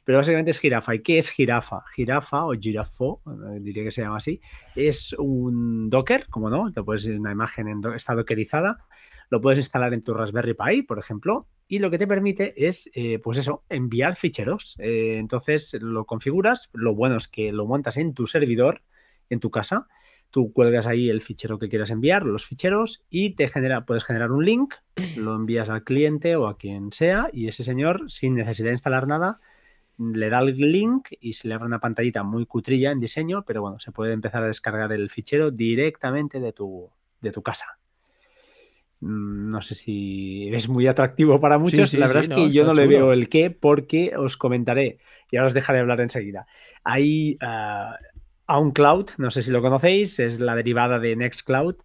C: pero básicamente es jirafa. ¿Y qué es jirafa? Jirafa o girafo, eh, diría que se llama así, es un Docker, como no, te puedes una imagen en está dockerizada, lo puedes instalar en tu Raspberry Pi, por ejemplo, y lo que te permite es, eh, pues eso, enviar ficheros. Eh, entonces lo configuras, lo bueno es que lo montas en tu servidor, en tu casa, Tú cuelgas ahí el fichero que quieras enviar, los ficheros, y te genera, puedes generar un link, lo envías al cliente o a quien sea, y ese señor, sin necesidad de instalar nada, le da el link y se le abre una pantallita muy cutrilla en diseño, pero bueno, se puede empezar a descargar el fichero directamente de tu, de tu casa. Mm, no sé si es muy atractivo para muchos. la verdad es que yo no le veo el qué, porque os comentaré, y ahora os dejaré hablar enseguida. Hay ah, OnCloud, no sé si lo conocéis, es la derivada de Nextcloud.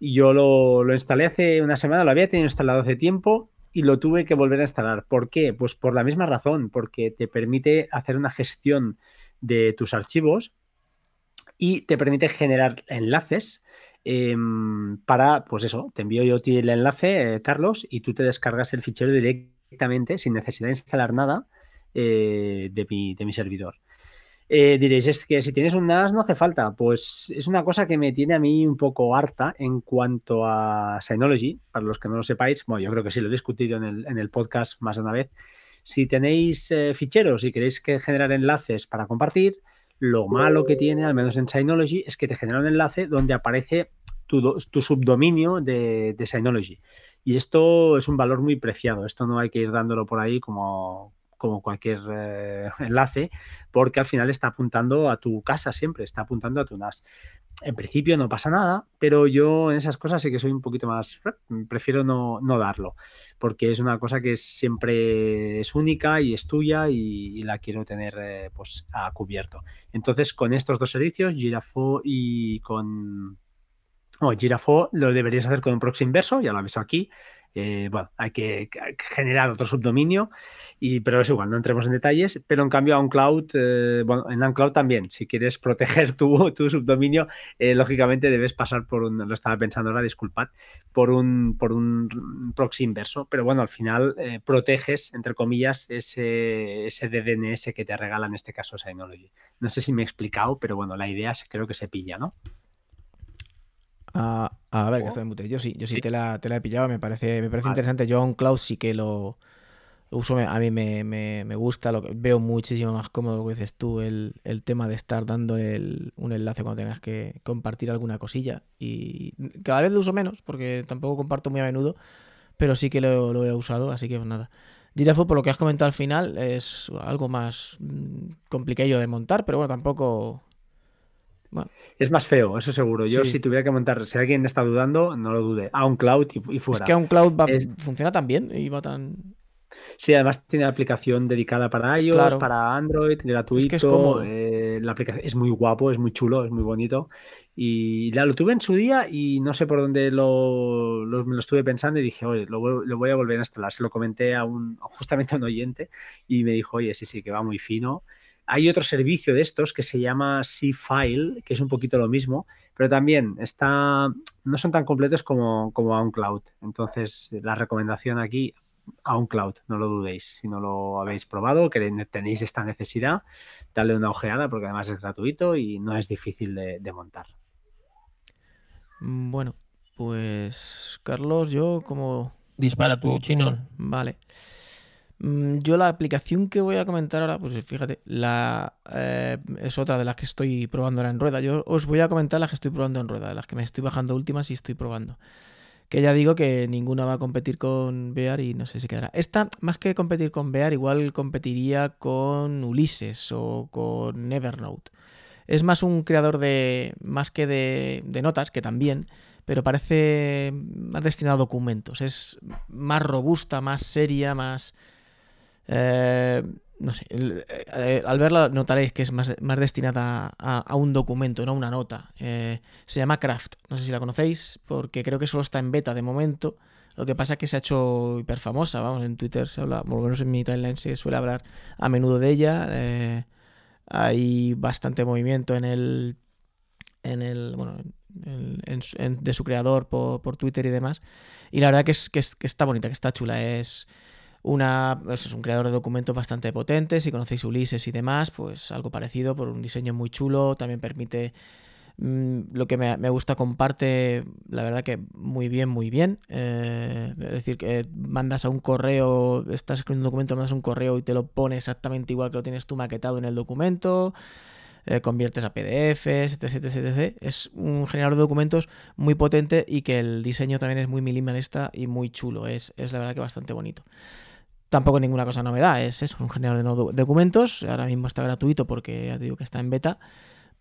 C: Yo lo, instalé hace una semana, lo había tenido instalado hace tiempo y lo tuve que volver a instalar. ¿Por qué? Pues por la misma razón, porque te permite hacer una gestión de tus archivos y te permite generar enlaces em, para, pues eso, te envío yo el enlace, eh, Carlos, y tú te descargas el fichero directamente sin necesidad de instalar nada eh, de, de mi servidor. Eh, diréis, es que si tienes un NAS no hace falta. Pues es una cosa que me tiene a mí un poco harta en cuanto a Synology. Para los que no lo sepáis, bueno, yo creo que sí lo he discutido en el, podcast más de una vez. Si tenéis eh, ficheros y queréis que generar enlaces para compartir, lo malo que tiene, al menos en Synology, es que te genera un enlace donde aparece tu, subdominio de, de Synology. Y esto es un valor muy preciado. Esto no hay que ir dándolo por ahí como, como cualquier eh, enlace, porque al final está apuntando a tu casa siempre, está apuntando a tu NAS. En principio no pasa nada, pero yo en esas cosas sí que soy un poquito más, prefiero no, darlo, porque es una cosa que siempre es única y es tuya y, la quiero tener eh, pues a cubierto. Entonces con estos dos servicios, Girafo y con... Oh, Girafo lo deberías hacer con un proxy inverso, ya lo aviso aquí, eh, bueno, hay que, generar otro subdominio, y, pero es igual, no entremos en detalles. Pero en cambio, a OnCloud, eh, bueno, en OnCloud también, si quieres proteger tu, tu subdominio, eh, lógicamente debes pasar por un, lo estaba pensando ahora, disculpad, por un, por un proxy inverso, pero bueno, al final proteges, entre comillas, ese, ese DNS que te regala en este caso Synology. No sé si me he explicado, pero bueno, la idea creo que se pilla, ¿no?
A: A, ver, que estoy en mute. Yo sí, yo sí, Te, la, te la he pillado, me parece, me parece interesante. Yo en Cloud sí que lo uso, a mí me, me, me, gusta, lo que, veo muchísimo más cómodo lo que dices tú, el, el tema de estar dando el, un enlace cuando tengas que compartir alguna cosilla. Y cada vez lo uso menos, porque tampoco comparto muy a menudo, pero sí que lo, lo he usado, así que pues nada. Girafo, por lo que has comentado al final, es algo más mm, complicado de montar, pero bueno, tampoco
C: es más feo, eso seguro. Yo si tuviera que montar, si alguien está dudando, no lo dude. A un cloud y, fuera.
A: Es que a un cloud funciona tan bien y va tan...
C: Sí, además tiene aplicación dedicada para iOS, para Android, gratuito. Es, eh, la aplicación es muy guapo, es muy chulo, es muy bonito. Y la, lo tuve en su día y no sé por dónde lo, me lo estuve pensando y dije, oye, lo, voy a volver a instalar. Se lo comenté a un, justamente a un oyente y me dijo, oye, sí, sí, que va muy fino. Hay otro servicio de estos que se llama C-File, que es un poquito lo mismo, pero también está, no son tan completos como, como OnCloud. Entonces, la recomendación aquí, a un cloud, no lo dudéis. Si no lo habéis probado, que tenéis esta necesidad, dale una ojeada porque además es gratuito y no es difícil de, montar.
A: Mm, bueno, pues Carlos, yo como...
B: Dispara tu chinón.
A: Vale. Mm, yo la aplicación que voy a comentar ahora, pues fíjate, la, eh, es otra de las que estoy probando ahora en rueda. Yo os voy a comentar las que estoy probando en rueda, las que me estoy bajando últimas y estoy probando. Que ya digo que ninguna va a competir con Bear y no sé si quedará. Esta, más que competir con Bear, igual competiría con Ulises o con Evernote. Es más un creador de. más que de, de notas, que también, pero parece más destinado a documentos. Es más robusta, más seria, más. Eh, no sé, eh, al verla notaréis que es más, más destinada a, un documento, no a una nota. Eh, se llama Craft, no sé si la conocéis, porque creo que solo está en beta de momento. Lo que pasa es que se ha hecho hiper famosa, vamos, en Twitter se habla, por lo menos en mi timeline se suele hablar a menudo de ella. Eh, hay bastante movimiento en el, en el, bueno, de su creador por, Twitter y demás. Y la verdad que, es, que, es, que está bonita, que está chula. Es, una, es un creador de documentos bastante potente, si conocéis Ulises y demás, pues algo parecido, por un diseño muy chulo, también permite mm, lo que me, gusta comparte, la verdad que muy bien, muy bien. Eh, es decir, que mandas a un correo, estás escribiendo un documento, mandas un correo y te lo pone exactamente igual que lo tienes tú maquetado en el documento. Eh, conviertes a PDFs, etc, etc, etc. Es un generador de documentos muy potente y que el diseño también es muy minimalista y muy chulo. Es, es la verdad que bastante bonito. Tampoco ninguna cosa novedad, es eso, un generador de documentos. Ahora mismo está gratuito porque ya te digo que está en beta,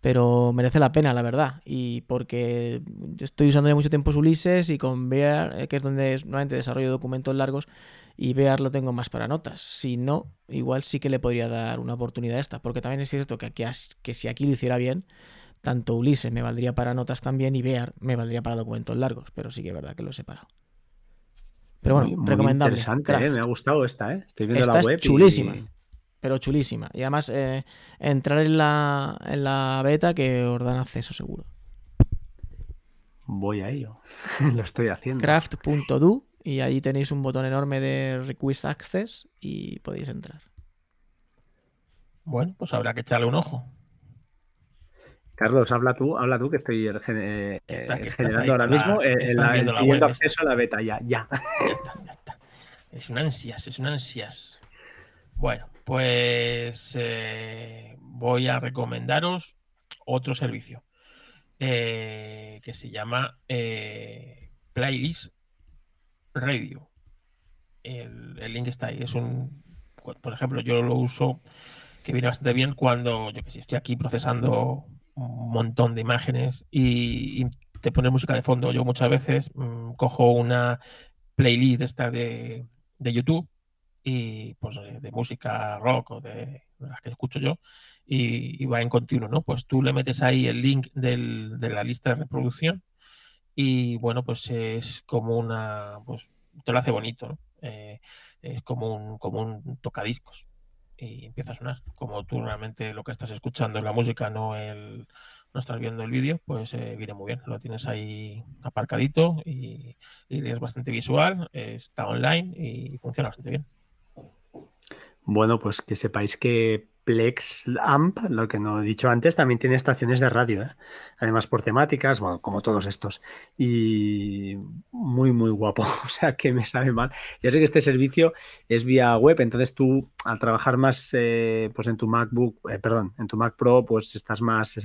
A: pero merece la pena, la verdad. Y porque estoy usando ya mucho tiempo Ulises y con Bear, eh, que es donde normalmente desarrollo documentos largos, y Bear lo tengo más para notas. Si no, igual sí que le podría dar una oportunidad a esta, porque también es cierto que, aquí, que si aquí lo hiciera bien, tanto Ulises me valdría para notas también y Bear me valdría para documentos largos, pero sí que es verdad que lo he separado. Pero bueno, recomendable.
C: Interesante, ¿eh? me ha gustado esta, ¿eh? Estoy viendo
A: la
C: web.
A: Es chulísima. Pero chulísima. Y además, eh, entrar en la, en la beta que os dan acceso seguro.
C: Voy a ello. Lo estoy haciendo.
A: Craft.do y ahí tenéis un botón enorme de Request Access y podéis entrar.
B: Bueno, pues habrá que echarle un ojo.
C: Carlos, habla tú, habla tú, que estoy eh, generando ahora mismo el, el, acceso a la beta, ya, ya.
B: Ya está, ya está. Es un ansias, es un ansias. Bueno, pues eh, voy a recomendaros otro servicio eh, que se llama Playlist Radio. El, el, link está ahí. Es un, por ejemplo, yo lo uso que viene bastante bien cuando yo que sé, estoy aquí procesando un montón de imágenes y, te pone música de fondo. Yo muchas veces mm, cojo una playlist esta de, de YouTube y pues de música rock o de, las que escucho yo y, va en continuo, ¿no? Pues tú le metes ahí el link del, de la lista de reproducción y bueno, pues es como una, pues te lo hace bonito. Eh, es como un, como un tocadiscos y empieza a sonar. Como tú realmente lo que estás escuchando es la música, no el no estás viendo el vídeo, pues eh, viene muy bien. Lo tienes ahí aparcadito y, y, es bastante visual, está online y funciona bastante bien.
C: Bueno, pues que sepáis que Plex Amp, lo que no he dicho antes, también tiene estaciones de radio, ¿eh? además por temáticas, bueno, como todos estos. Y muy, muy guapo, o sea que me sabe mal. Ya sé que este servicio es vía web, entonces tú al trabajar más eh, pues en tu MacBook, eh, perdón, en tu Mac Pro, pues estás más,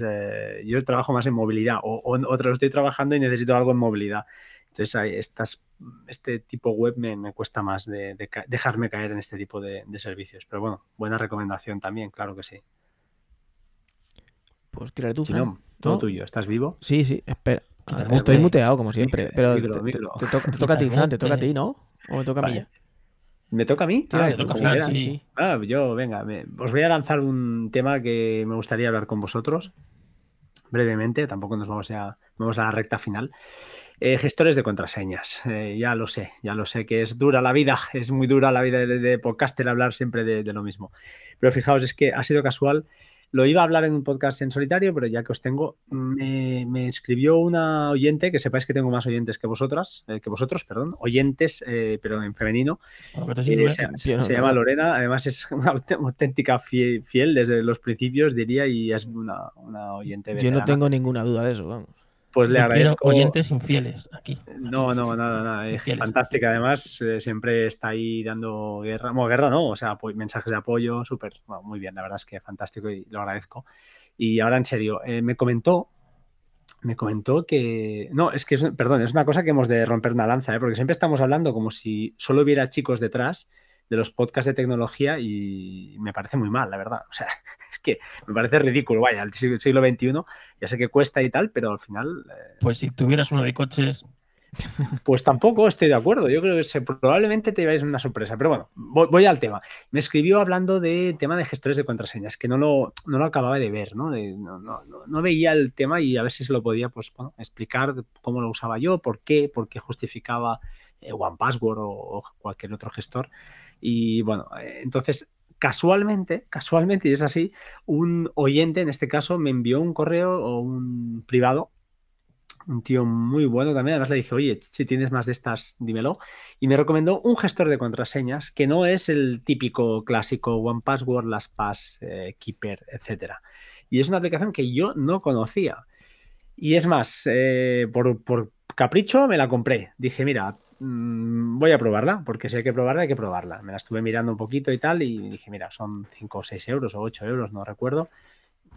C: yo trabajo más en movilidad o, o, o estoy trabajando y necesito algo en movilidad. Entonces, estas, este tipo web me, cuesta más de, dejarme caer en este tipo de, servicios. Pero bueno, buena recomendación también, claro que sí.
A: Pues tira tú,
C: todo tuyo. ¿Estás vivo?
A: Sí, sí, espera. estoy muteado como siempre, pero te, toca a ti, Fran, te toca a ti, ¿no? ¿O me toca a mí?
C: ¿Me toca a mí?
B: ah, toca sí.
C: ah, yo, venga, os voy a lanzar un tema que me gustaría hablar con vosotros brevemente, tampoco nos vamos a, vamos a la recta final. Eh, gestores de contraseñas, eh, ya lo sé, ya lo sé que es dura la vida, es muy dura la vida de, de podcaster hablar siempre de, lo mismo. Pero fijaos, es que ha sido casual lo iba a hablar en un podcast en solitario, pero ya que os tengo, me, escribió una oyente, que sepáis que tengo más oyentes que vosotras, eh, que vosotros, perdón, oyentes, eh, pero en femenino. Se, llama Lorena, además es una auténtica fiel, desde los principios, diría, y es una, una oyente.
A: Yo no tengo ninguna duda de eso, vamos
B: pues le agradezco. oyentes infieles aquí.
C: No, no, nada, nada. Es fantástica. Además, eh, siempre está ahí dando guerra. Bueno, guerra no, o sea, mensajes de apoyo, súper. muy bien, la verdad es que fantástico y lo agradezco. Y ahora, en serio, eh, me comentó. Me comentó que. No, es que, es, perdón, es una cosa que hemos de romper una lanza, ¿eh? porque siempre estamos hablando como si solo hubiera chicos detrás de los podcasts de tecnología y me parece muy mal, la verdad. O sea, es que me parece ridículo. Vaya, el siglo XXI ya sé que cuesta y tal, pero al final...
B: Eh, pues si tuvieras uno de coches...
C: Pues tampoco estoy de acuerdo. Yo creo que probablemente te lleváis una sorpresa. Pero bueno, voy, al tema. Me escribió hablando de tema de gestores de contraseñas, que no lo, no lo acababa de ver, ¿no? no, no, no, veía el tema y a ver si se lo podía pues, bueno, explicar cómo lo usaba yo, por qué, por qué justificaba One Password o, cualquier otro gestor. Y bueno, eh, entonces casualmente, casualmente, y es así, un oyente, en este caso, me envió un correo o un privado, un tío muy bueno también, además le dije, oye, si tienes más de estas, dímelo, y me recomendó un gestor de contraseñas que no es el típico clásico One Password, LastPass, eh, Keeper, etc. Y es una aplicación que yo no conocía. Y es más, por, por capricho me la compré. Dije, mira, Mm, voy a probarla, porque si hay que probarla, hay que probarla. Me la estuve mirando un poquito y tal, y dije, mira, son 5 o 6 euros o 8 euros, no recuerdo.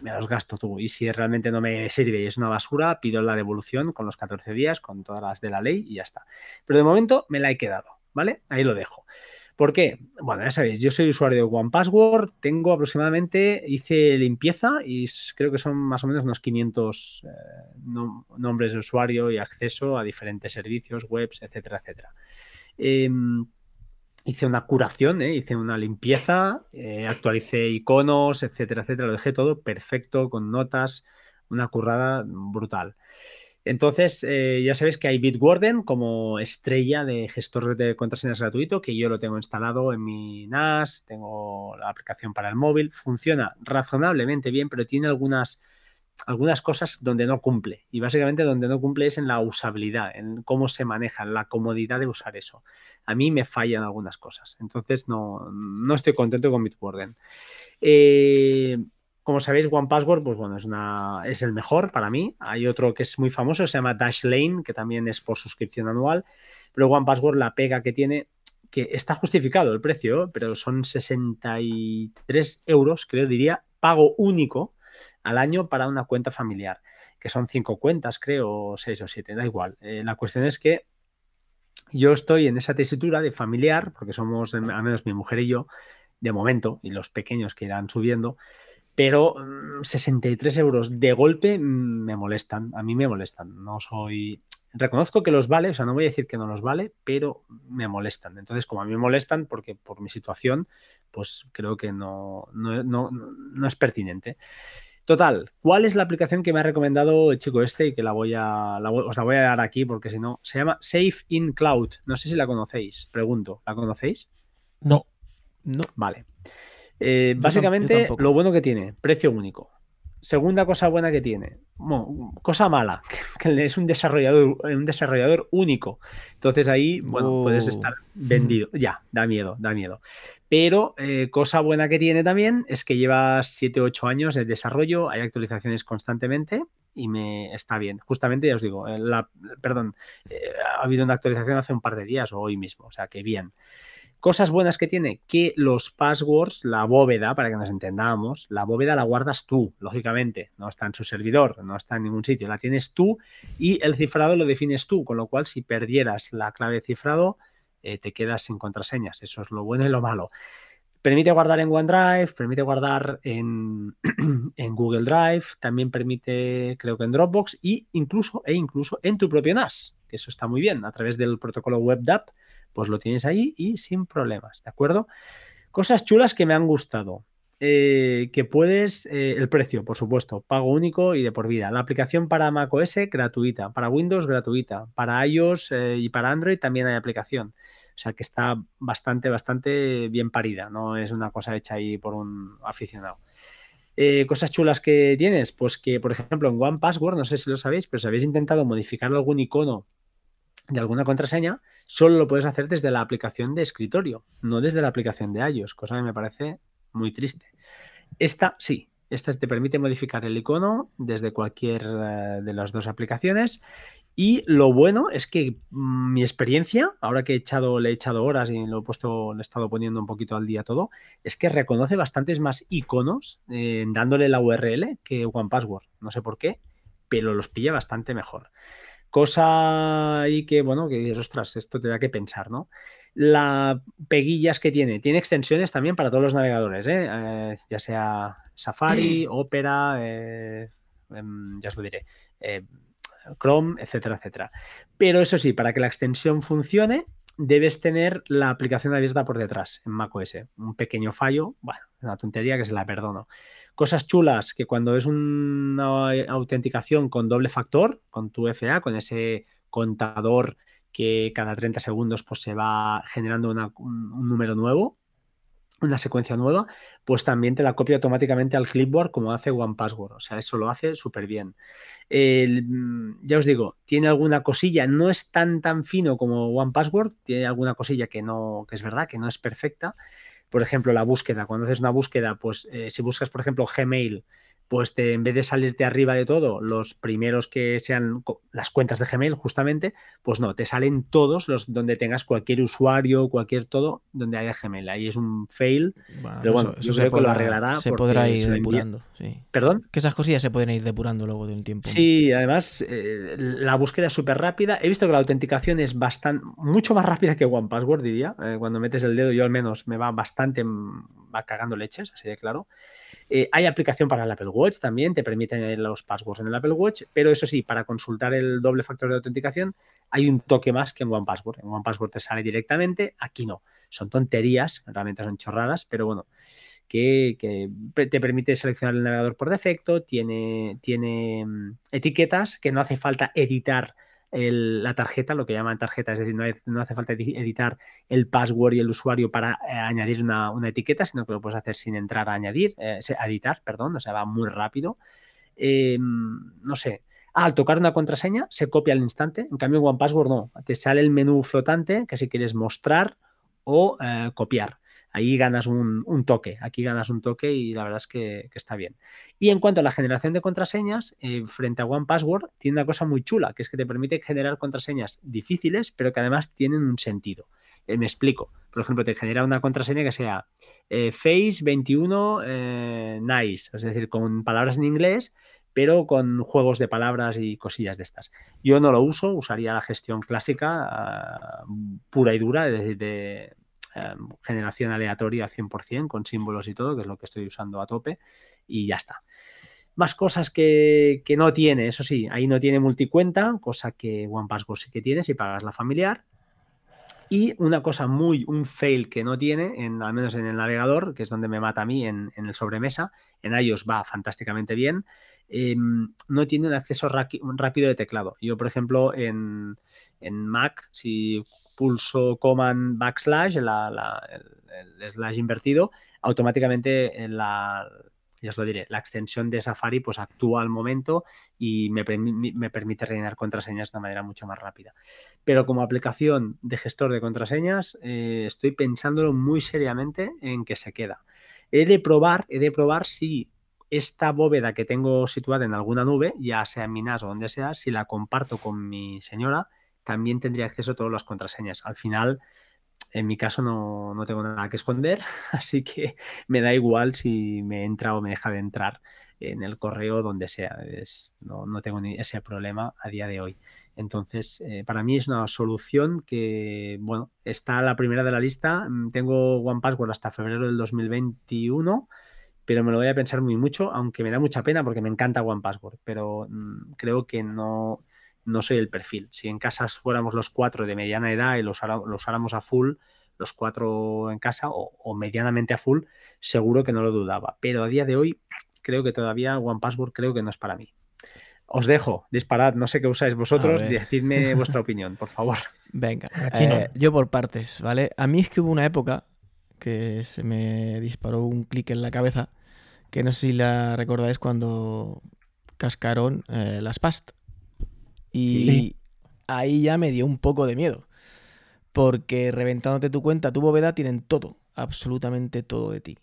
C: Me los gasto tú. Y si realmente no me sirve y es una basura, pido la devolución con los 14 días, con todas las de la ley y ya está. Pero de momento me la he quedado, ¿vale? Ahí lo dejo. ¿Por qué? Bueno, ya sabéis, yo soy usuario de One Password, tengo aproximadamente, hice limpieza y creo que son más o menos unos 500 eh, nombres de usuario y acceso a diferentes servicios, webs, etcétera, etcétera. Em, hice una curación, ¿eh? hice una limpieza, eh, actualicé iconos, etcétera, etcétera, lo dejé todo perfecto, con notas, una currada brutal. Entonces, eh, ya sabéis que hay Bitwarden como estrella de gestor de contraseñas gratuito, que yo lo tengo instalado en mi NAS, tengo la aplicación para el móvil, funciona razonablemente bien, pero tiene algunas, algunas cosas donde no cumple. Y básicamente donde no cumple es en la usabilidad, en cómo se maneja, en la comodidad de usar eso. A mí me fallan algunas cosas, entonces no, no estoy contento con Bitwarden. Eh, como sabéis, One Password, pues bueno, es, el mejor para mí. Hay otro que es muy famoso, se llama Dashlane, que también es por suscripción anual. Pero One Password, la pega que tiene, que está justificado el precio, pero son 63 euros, creo, diría, pago único al año para una cuenta familiar, que son cinco cuentas, creo, seis o siete, da igual. Eh, la cuestión es que yo estoy en esa tesitura de familiar, porque somos, al menos mi mujer y yo, de momento, y los pequeños que irán subiendo, pero 63 mm, euros de golpe mm, me molestan, a mí me molestan, no soy... Reconozco que los vale, o sea, no voy a decir que no los vale, pero me molestan. Entonces, como a mí me molestan, porque por mi situación, pues creo que no, no, es pertinente. Total, ¿cuál es la aplicación que me ha recomendado el chico este y que la voy a, os la voy a dar aquí porque si no, se llama Safe in Cloud. No sé si la conocéis, pregunto, ¿la conocéis?
B: No.
A: No.
C: Vale. Eh, básicamente, lo bueno que tiene, precio único. Segunda cosa buena que tiene, cosa mala, que es un desarrollador, un desarrollador único. Entonces ahí, bueno, puedes estar vendido. Ya, da miedo, da miedo. Pero eh, cosa buena que tiene también es que lleva 7 o 8 años de desarrollo, hay actualizaciones constantemente y me está bien. Justamente ya os digo, eh, la, perdón, ha habido una actualización hace un par de días o hoy mismo, o sea que bien. Cosas buenas que tiene, que los passwords, la bóveda, para que nos entendamos, la bóveda la guardas tú, lógicamente, no está en su servidor, no está en ningún sitio, la tienes tú y el cifrado lo defines tú, con lo cual si perdieras la clave de cifrado, eh, te quedas sin contraseñas, eso es lo bueno y lo malo. Permite guardar en OneDrive, permite guardar en, en, Google Drive, también permite, creo que en Dropbox, y incluso, e incluso en tu propio NAS, que eso está muy bien, a través del protocolo WebDAP pues lo tienes ahí y sin problemas, ¿de acuerdo? Cosas chulas que me han gustado. Eh, que puedes, eh, el precio, por supuesto, pago único y de por vida. La aplicación para macOS gratuita, para Windows gratuita, para iOS eh, y para Android también hay aplicación. O sea que está bastante, bastante bien parida, no es una cosa hecha ahí por un aficionado. Cosas chulas que tienes, pues que, por ejemplo, en One Password, no sé si lo sabéis, pero si habéis intentado modificar algún icono de alguna contraseña, solo lo puedes hacer desde la aplicación de escritorio, no desde la aplicación de iOS, cosa que me parece muy triste. Esta sí, esta te permite modificar el icono desde cualquier eh, de las dos aplicaciones. Y lo bueno es que mm, mi experiencia, ahora que he echado, le he echado horas y lo he puesto, le he estado poniendo un poquito al día todo, es que reconoce bastantes más iconos eh, dándole la URL que OnePassword. No sé por qué, pero los pilla bastante mejor. Cosa ahí que, bueno, que dices, ostras, esto te da que pensar, ¿no? La peguillas que tiene, tiene extensiones también para todos los navegadores, ¿eh? Eh, ya sea Safari, Opera, eh, em, ya os lo diré, Chrome, etcétera, etcétera. Pero eso sí, para que la extensión funcione, debes tener la aplicación abierta por detrás en macOS. Un pequeño fallo, bueno, una tontería que se la perdono. Cosas chulas que cuando es una autenticación con doble factor, con tu FA, con ese contador que cada 30 segundos pues, se va generando un, número nuevo, una secuencia nueva, pues también te la copia automáticamente al clipboard como hace OnePassword. O sea, eso lo hace súper bien. ya os digo, tiene alguna cosilla, no es tan tan fino como OnePassword, tiene alguna cosilla que no, que es verdad, que no es perfecta, por ejemplo, la búsqueda. Cuando haces una búsqueda, pues eh, si buscas, por ejemplo, Gmail, pues te, en vez de salirte arriba de todo, los primeros que sean las cuentas de Gmail, justamente, pues no, te salen todos los donde tengas cualquier usuario, cualquier todo, donde haya Gmail. Ahí es un fail. pero bueno, yo creo que lo arreglará.
A: Se podrá ir depurando. Sí.
C: ¿Perdón?
A: Que esas cosillas se pueden ir depurando luego de un tiempo.
C: Sí, además, eh, la búsqueda es súper rápida. He visto que la autenticación es bastante, mucho más rápida que OnePassword, diría. Eh, cuando metes el dedo, yo al menos me va bastante, mm, va cagando leches, así de claro. Eh, hay aplicación para el Apple Watch también, te permite los passwords en el Apple Watch, pero eso sí, para consultar el doble factor de autenticación hay un toque más que en OnePassword. En OnePassword te sale directamente, aquí no. Son tonterías, realmente son chorradas, pero bueno, que, te permite seleccionar el navegador por defecto, tiene, tiene mm, etiquetas que no hace falta editar la tarjeta, lo que llaman tarjeta, es decir, no, hace falta editar el password y el usuario para eh, añadir una, etiqueta, sino que lo puedes hacer sin entrar a añadir, eh, editar, perdón, o sea, va muy rápido. Em, no sé, al tocar una contraseña se copia al instante, en cambio en OnePassword no, te sale el menú flotante que si quieres mostrar o eh, copiar ahí ganas un, toque, aquí ganas un toque y la verdad es que, está bien. Y en cuanto a la generación de contraseñas, eh, frente a OnePassword, tiene una cosa muy chula, que es que te permite generar contraseñas difíciles, pero que además tienen un sentido. Eh, me explico. Por ejemplo, te genera una contraseña que sea eh, Face21 Nice, es decir, con palabras en inglés, pero con juegos de palabras y cosillas de estas. Yo no lo uso, usaría la gestión clásica, ah, pura y dura, es decir, de, Em, generación aleatoria 100% con símbolos y todo, que es lo que estoy usando a tope, y ya está. Más cosas que, no tiene, eso sí, ahí no tiene multicuenta, cosa que OnePassword sí que tiene si pagas la familiar. Y una cosa muy, un fail que no tiene, en, al menos en el navegador, que es donde me mata a mí en, el sobremesa, en iOS va fantásticamente bien, em, no tiene un acceso rápido de teclado. Yo, por ejemplo, en, en Mac, si pulso command backslash, el, slash invertido, automáticamente en la, ya os lo diré, la extensión de Safari pues actúa al momento y me, permite rellenar contraseñas de una manera mucho más rápida. Pero como aplicación de gestor de contraseñas, eh, estoy pensándolo muy seriamente en que se queda. He de probar, he de probar si esta bóveda que tengo situada en alguna nube, ya sea en mi NAS o donde sea, si la comparto con mi señora, también tendría acceso a todas las contraseñas. Al final, en mi caso no, tengo nada que esconder, así que me da igual si me entra o me deja de entrar en el correo donde sea. no, tengo ni ese problema a día de hoy. Entonces, eh, para mí es una solución que, bueno, está la primera de la lista. Mm, tengo OnePassword hasta febrero del 2021 pero me lo voy a pensar muy mucho, aunque me da mucha pena porque me encanta OnePassword, pero mm, creo que no, no soy el perfil. Si en casa fuéramos los cuatro de mediana edad y los, usáramos a full, los cuatro en casa o, medianamente a full, seguro que no lo dudaba. Pero a día de hoy creo que todavía One Password creo que no es para mí. Os dejo, disparad, no sé qué usáis vosotros, decidme vuestra opinión, por favor.
A: Venga, eh, yo por partes, ¿vale? A mí es que hubo una época que se me disparó un clic en la cabeza que no sé si la recordáis cuando cascaron eh, las past. Y ahí ya me dio un poco de miedo. Porque reventándote tu cuenta, tu bóveda, tienen todo, absolutamente todo de ti.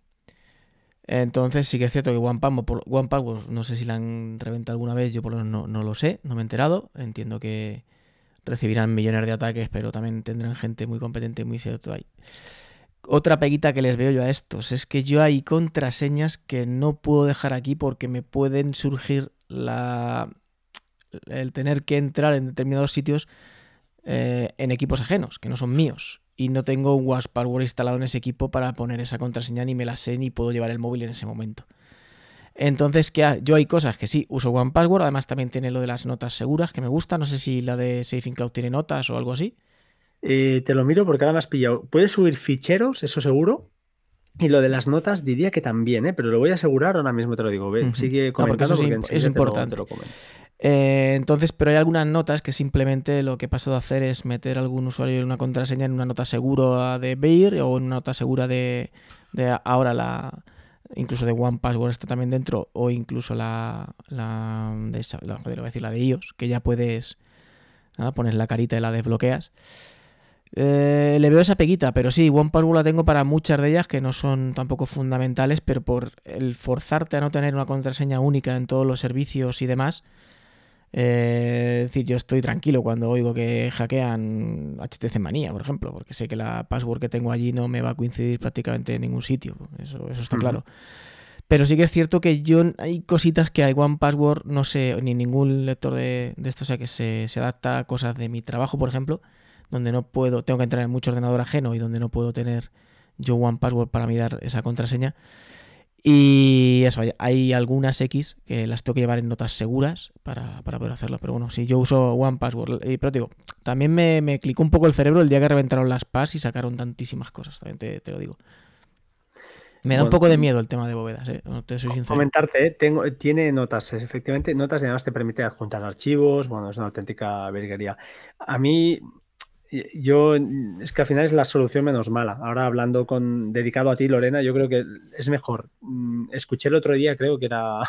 A: Entonces sí que es cierto que One Password, por- One Password, no sé si la han reventado alguna vez, yo por lo menos no, no lo sé, no me he enterado. Entiendo que recibirán millones de ataques, pero también tendrán gente muy competente y muy cierto ahí. Otra peguita que les veo yo a estos es que yo hay contraseñas que no puedo dejar aquí porque me pueden surgir la el tener que entrar en determinados sitios eh, en equipos ajenos, que no son míos. Y no tengo un WASP Password instalado en ese equipo para poner esa contraseña, ni me la sé, ni puedo llevar el móvil en ese momento. Entonces, que yo hay cosas que sí uso One Password, además también tiene lo de las notas seguras, que me gusta. No sé si la de Safe in Cloud tiene notas o algo así.
C: Eh, te lo miro porque ahora me has pillado. Puedes subir ficheros, eso seguro. Y lo de las notas diría que también, ¿eh? pero lo voy a asegurar ahora mismo, te lo digo. Ve, sigue
A: No, porque
C: comentando
A: es
C: porque te lo-
A: importante.
C: te lo comento.
A: Eh, entonces, pero hay algunas notas que simplemente lo que he pasado a hacer es meter algún usuario en una contraseña en una nota segura de Beir o en una nota segura de, de ahora la incluso de One Password está también dentro o incluso la la de esa, joder, iba a decir la de iOS que ya puedes nada, pones la carita y la desbloqueas. Eh, le veo esa peguita, pero sí, One Password la tengo para muchas de ellas que no son tampoco fundamentales, pero por el forzarte a no tener una contraseña única en todos los servicios y demás, eh, es decir, yo estoy tranquilo cuando oigo que hackean HTC Manía, por ejemplo, porque sé que la password que tengo allí no me va a coincidir prácticamente en ningún sitio. Eso, eso está claro. Pero sí que es cierto que yo hay cositas que hay One Password, no sé, ni ningún lector de, de esto, o sea, que se, se adapta a cosas de mi trabajo, por ejemplo, donde no puedo, tengo que entrar en mucho ordenador ajeno y donde no puedo tener yo One Password para mirar esa contraseña. Y eso, hay, algunas X que las tengo que llevar en notas seguras para, para poder hacerlo. Pero bueno, sí, yo uso One Password. Y, pero digo, también me, me clicó un poco el cerebro el día que reventaron las PAS y sacaron tantísimas cosas. También te, te lo digo. Me da un poco de miedo el tema de bóvedas, ¿eh? No te soy sincero.
C: Comentarte, ¿eh? tengo, tiene notas, efectivamente, notas y además te permite adjuntar archivos, bueno, es una auténtica virguería. A mí, yo, es que al final es la solución menos mala. Ahora hablando con, dedicado a ti, Lorena, yo creo que es mejor. Mm, Escuché el otro día, creo que era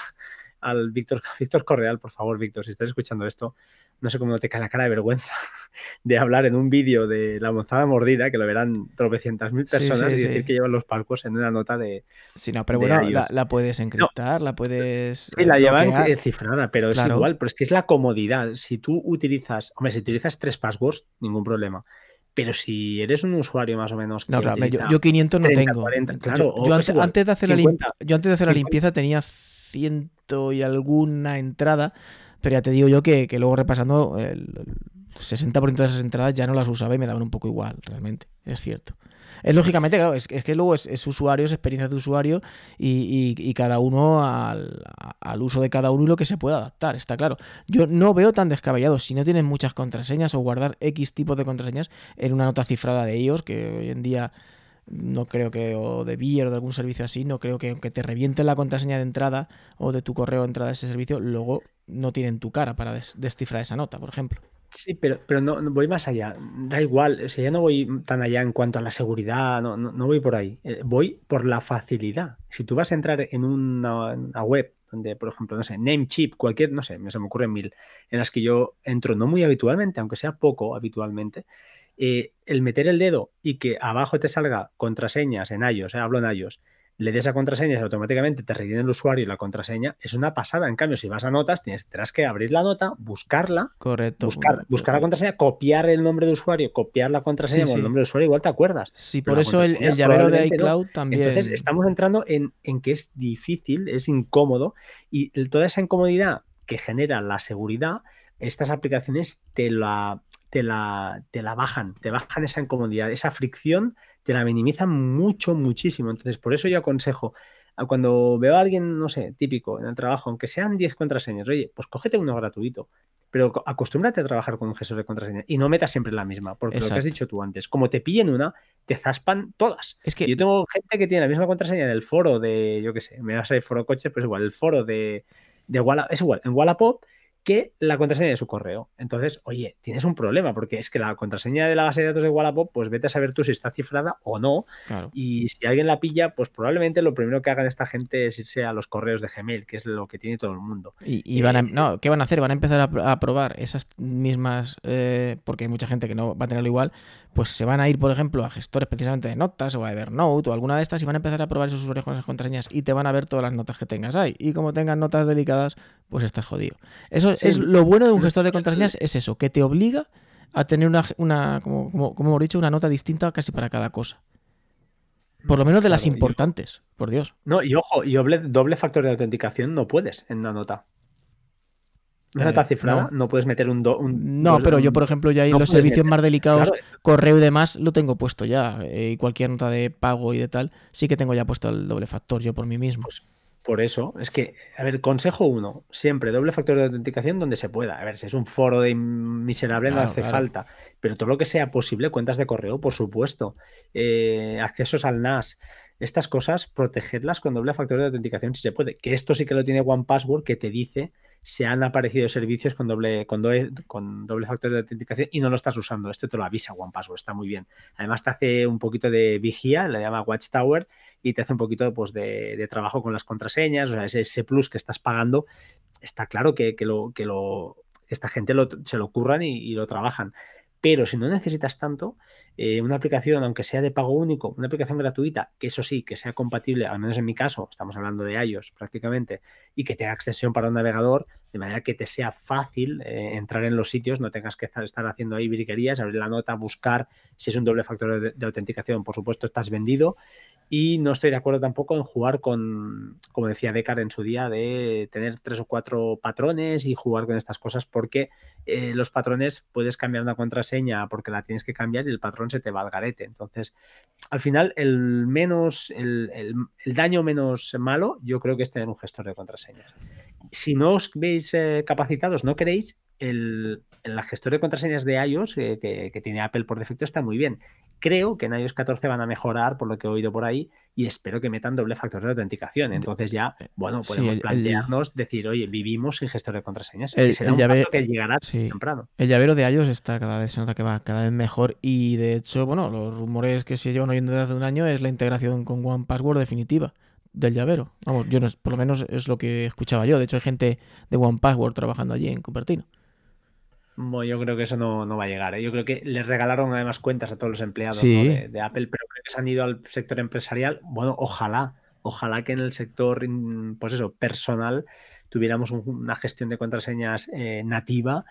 C: al Víctor, Víctor Correal, por favor, Víctor, si estás escuchando esto, no sé cómo no te cae la cara de vergüenza de hablar en un vídeo de la monzada mordida, que lo verán tropecientas mil personas,
A: sí,
C: y decir
A: sí.
C: que llevan los palcos en una nota de,
A: Sí, no, pero bueno, la, la puedes encriptar, la puedes.
C: Sí, la llevan cifrada, pero es igual, pero es que es la comodidad. Si tú utilizas, hombre, si utilizas tres passwords, ningún problema. Pero si eres un usuario más o menos que
A: No, claro, yo, yo 500 no
C: 30,
A: tengo.
C: 40,
A: Yo-
C: claro,
A: antes, de hacer la lim-
C: 50,
A: yo antes de hacer la
C: 50.
A: limpieza tenía ciento y alguna entrada, pero ya te digo yo que, que luego repasando el, el 60% de esas entradas ya no las usaba y me daban un poco igual, realmente, es cierto. Es lógicamente, claro, es, es que luego es, es usuario, es experiencia de usuario y, y- cada uno al, al uso de cada uno y lo que se pueda adaptar, está claro. Yo no veo tan descabellado si no tienen muchas contraseñas o guardar X tipos de contraseñas en una nota cifrada de ellos, que hoy en día no creo que, o de Beer o de algún servicio así, no creo que aunque te revienten la contraseña de entrada o de tu correo de entrada a ese servicio, luego no tienen tu cara para des- descifrar esa nota, por ejemplo.
C: Sí, pero, pero no, voy más allá. Da igual, o sea, ya no voy tan allá en cuanto a la seguridad, no, no, no voy por ahí. Eh, voy por la facilidad. Si tú vas a entrar en una, web donde, por ejemplo, no sé, Namecheap, cualquier, no sé, se me ocurren mil, en las que yo entro no muy habitualmente, aunque sea poco habitualmente, eh, el meter el dedo y que abajo te salga contraseñas en iOS, eh, hablo en iOS, le des a contraseñas y automáticamente te rellene el usuario y la contraseña, es una pasada. En cambio, si vas a notas, tienes, tendrás que abrir la nota, buscarla,
A: Correcto.
C: buscar, buscar la contraseña, copiar el nombre de usuario, copiar la contraseña
A: Sí,
C: con el nombre de usuario, igual te acuerdas.
A: Sí, por eso el, el llavero de
C: no.
A: iCloud también.
C: Entonces, estamos entrando en, en que es difícil, es incómodo y toda esa incomodidad que genera la seguridad, estas aplicaciones te la, te la, te la bajan, te bajan esa incomodidad, esa fricción, te la minimizan mucho, muchísimo. Entonces, por eso yo aconsejo, cuando veo a alguien, no sé, típico en el trabajo, aunque sean 10 contraseñas, oye, pues cógete uno gratuito. Pero co- acostúmbrate a trabajar con un gestor de contraseñas y no metas siempre la misma, porque lo que has dicho tú antes, como te pillen una, te zaspan todas.
A: Es que
C: Yo tengo gente que tiene la misma contraseña del foro de, yo qué sé, me vas a ir foro coches, pues igual, el foro de, de Walla, es igual, en Wallapop, que la contraseña de su correo. Entonces, oye, tienes un problema porque es que la contraseña de la base de datos de Wallapop, pues vete a saber tú si está cifrada o no. Y si alguien la pilla, pues probablemente lo primero que hagan esta gente es irse a los correos de Gmail, que es lo que tiene todo el mundo.
A: Y, van a, eh, no, ¿qué van a hacer? Van a empezar a, probar esas mismas, eh, porque hay mucha gente que no va a tenerlo igual, pues se van a ir, por ejemplo, a gestores precisamente de notas o a Evernote o alguna de estas y van a empezar a probar esos usuarios con esas contraseñas y te van a ver todas las notas que tengas ahí. Y como tengan notas delicadas, pues estás jodido. Eso es lo bueno de un gestor de contraseñas, es eso, que te obliga a tener una, una como, como, hemos dicho, una nota distinta casi para cada cosa. Por lo menos de las importantes, por Dios.
C: No, y ojo, y doble, doble factor de autenticación no puedes en una nota. Una nota eh, cifrada, no. puedes meter un,
A: No, pero yo, por ejemplo, ya en los servicios más delicados, correo y demás, lo tengo puesto ya. Eh, y cualquier nota de pago y de tal, sí que tengo ya puesto el doble factor yo por mí mismo.
C: Pues por eso, es que, a ver, consejo uno, siempre doble factor de autenticación donde se pueda. A ver, si es un foro de miserable no hace falta, pero todo lo que sea posible, cuentas de correo, por supuesto, eh, accesos al NAS, estas cosas, protegerlas con doble factor de autenticación si se puede. Que esto sí que lo tiene One Password, que te dice se han aparecido servicios con doble, con, con doble factor de autenticación y no lo estás usando. Esto te lo avisa One Password, está muy bien. Además te hace un poquito de vigía, le llama Watchtower, y te hace un poquito pues, de, trabajo con las contraseñas, o sea, ese, plus que estás pagando, está claro que, lo, que lo, esta gente se lo curran y lo trabajan. Pero si no necesitas tanto, eh, una aplicación, aunque sea de pago único, una aplicación gratuita, que eso sí, que sea compatible, al menos en mi caso, estamos hablando de iOS prácticamente, y que tenga extensión para un navegador, de manera que te sea fácil eh, entrar en los sitios, no tengas que estar haciendo ahí briquerías, abrir la nota, buscar si es un doble factor de autenticación, por supuesto, estás vendido. Y no estoy de acuerdo tampoco en jugar con, como decía Decar en su día, de tener tres o cuatro patrones y jugar con estas cosas porque eh, los patrones puedes cambiar una contraseña porque la tienes que cambiar y el patrón se te va al garete. Entonces, al final, el menos, el, daño menos malo, yo creo que es tener un gestor de contraseñas. Si no os veis eh, capacitados, no queréis, el, la gestor de contraseñas de iOS eh, que, tiene Apple por defecto está muy bien. Creo que en iOS 14 van a mejorar, por lo que he oído por ahí, y espero que metan doble factor de autenticación. Entonces ya, eh, bueno, podemos plantearnos, decir, oye, vivimos sin gestor de contraseñas. El, será un que llegará temprano.
A: El llavero de iOS está cada vez, se nota que va cada vez mejor y de hecho, bueno, los rumores que se llevan oyendo desde hace un año es la integración con One Password definitiva del llavero. Vamos, yo no, por lo menos es lo que escuchaba yo. De hecho, hay gente de One Password trabajando allí en Cupertino
C: yo creo que eso no, va a llegar. ¿eh? Yo creo que les regalaron además cuentas a todos los empleados de, Apple, pero creo que se han ido al sector empresarial. Bueno, ojalá, ojalá que en el sector, pues eso, personal, tuviéramos una gestión de contraseñas eh, nativa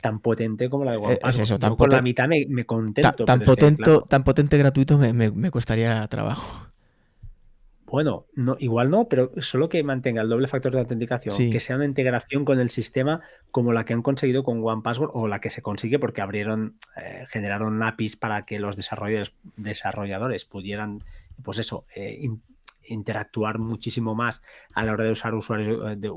C: tan potente como la de OnePassword.
A: Eh, es eso, tan
C: la mitad me, contento.
A: Tan, potente, tan potente gratuito me, me costaría trabajo.
C: Bueno, no, igual no, pero solo que mantenga el doble factor de autenticación, que sea una integración con el sistema como la que han conseguido con OnePassword o la que se consigue porque abrieron, eh, generaron APIs para que los desarrolladores, desarrolladores pudieran, pues eso, eh, interactuar muchísimo más a la hora de usar usuarios eh, de